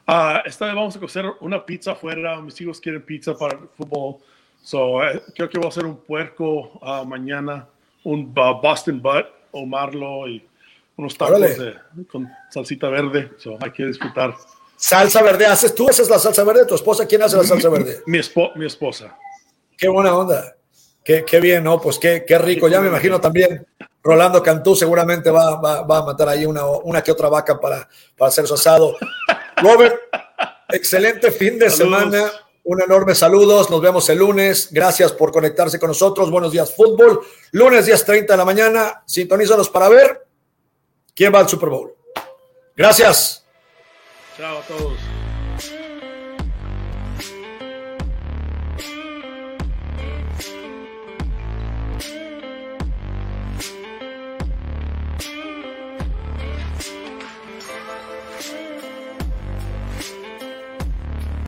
B: Ah, esta vez vamos a cocer una pizza afuera, mis hijos quieren pizza para el fútbol, so, eh, creo que voy a hacer un puerco uh, mañana, un Boston Butt, o marlo y unos tacos con salsita verde, so, hay que disfrutar.
A: Salsa verde, ¿haces tú? ¿Haces la salsa verde? ¿Tu esposa quién hace la salsa verde?
B: mi, mi esposa.
A: Qué buena onda. Qué, qué, bien, ¿no? Pues qué, qué rico. Ya me imagino también Rolando Cantú seguramente va, va, va a matar ahí una, una, que otra vaca para, para hacer su asado. Robert, excelente fin de semana. Un enorme saludos. Nos vemos el lunes. Gracias por conectarse con nosotros. Buenos días, fútbol. Lunes, días 30 de la mañana. Sintonízanos para ver quién va al Super Bowl. Gracias.
B: Chao a todos.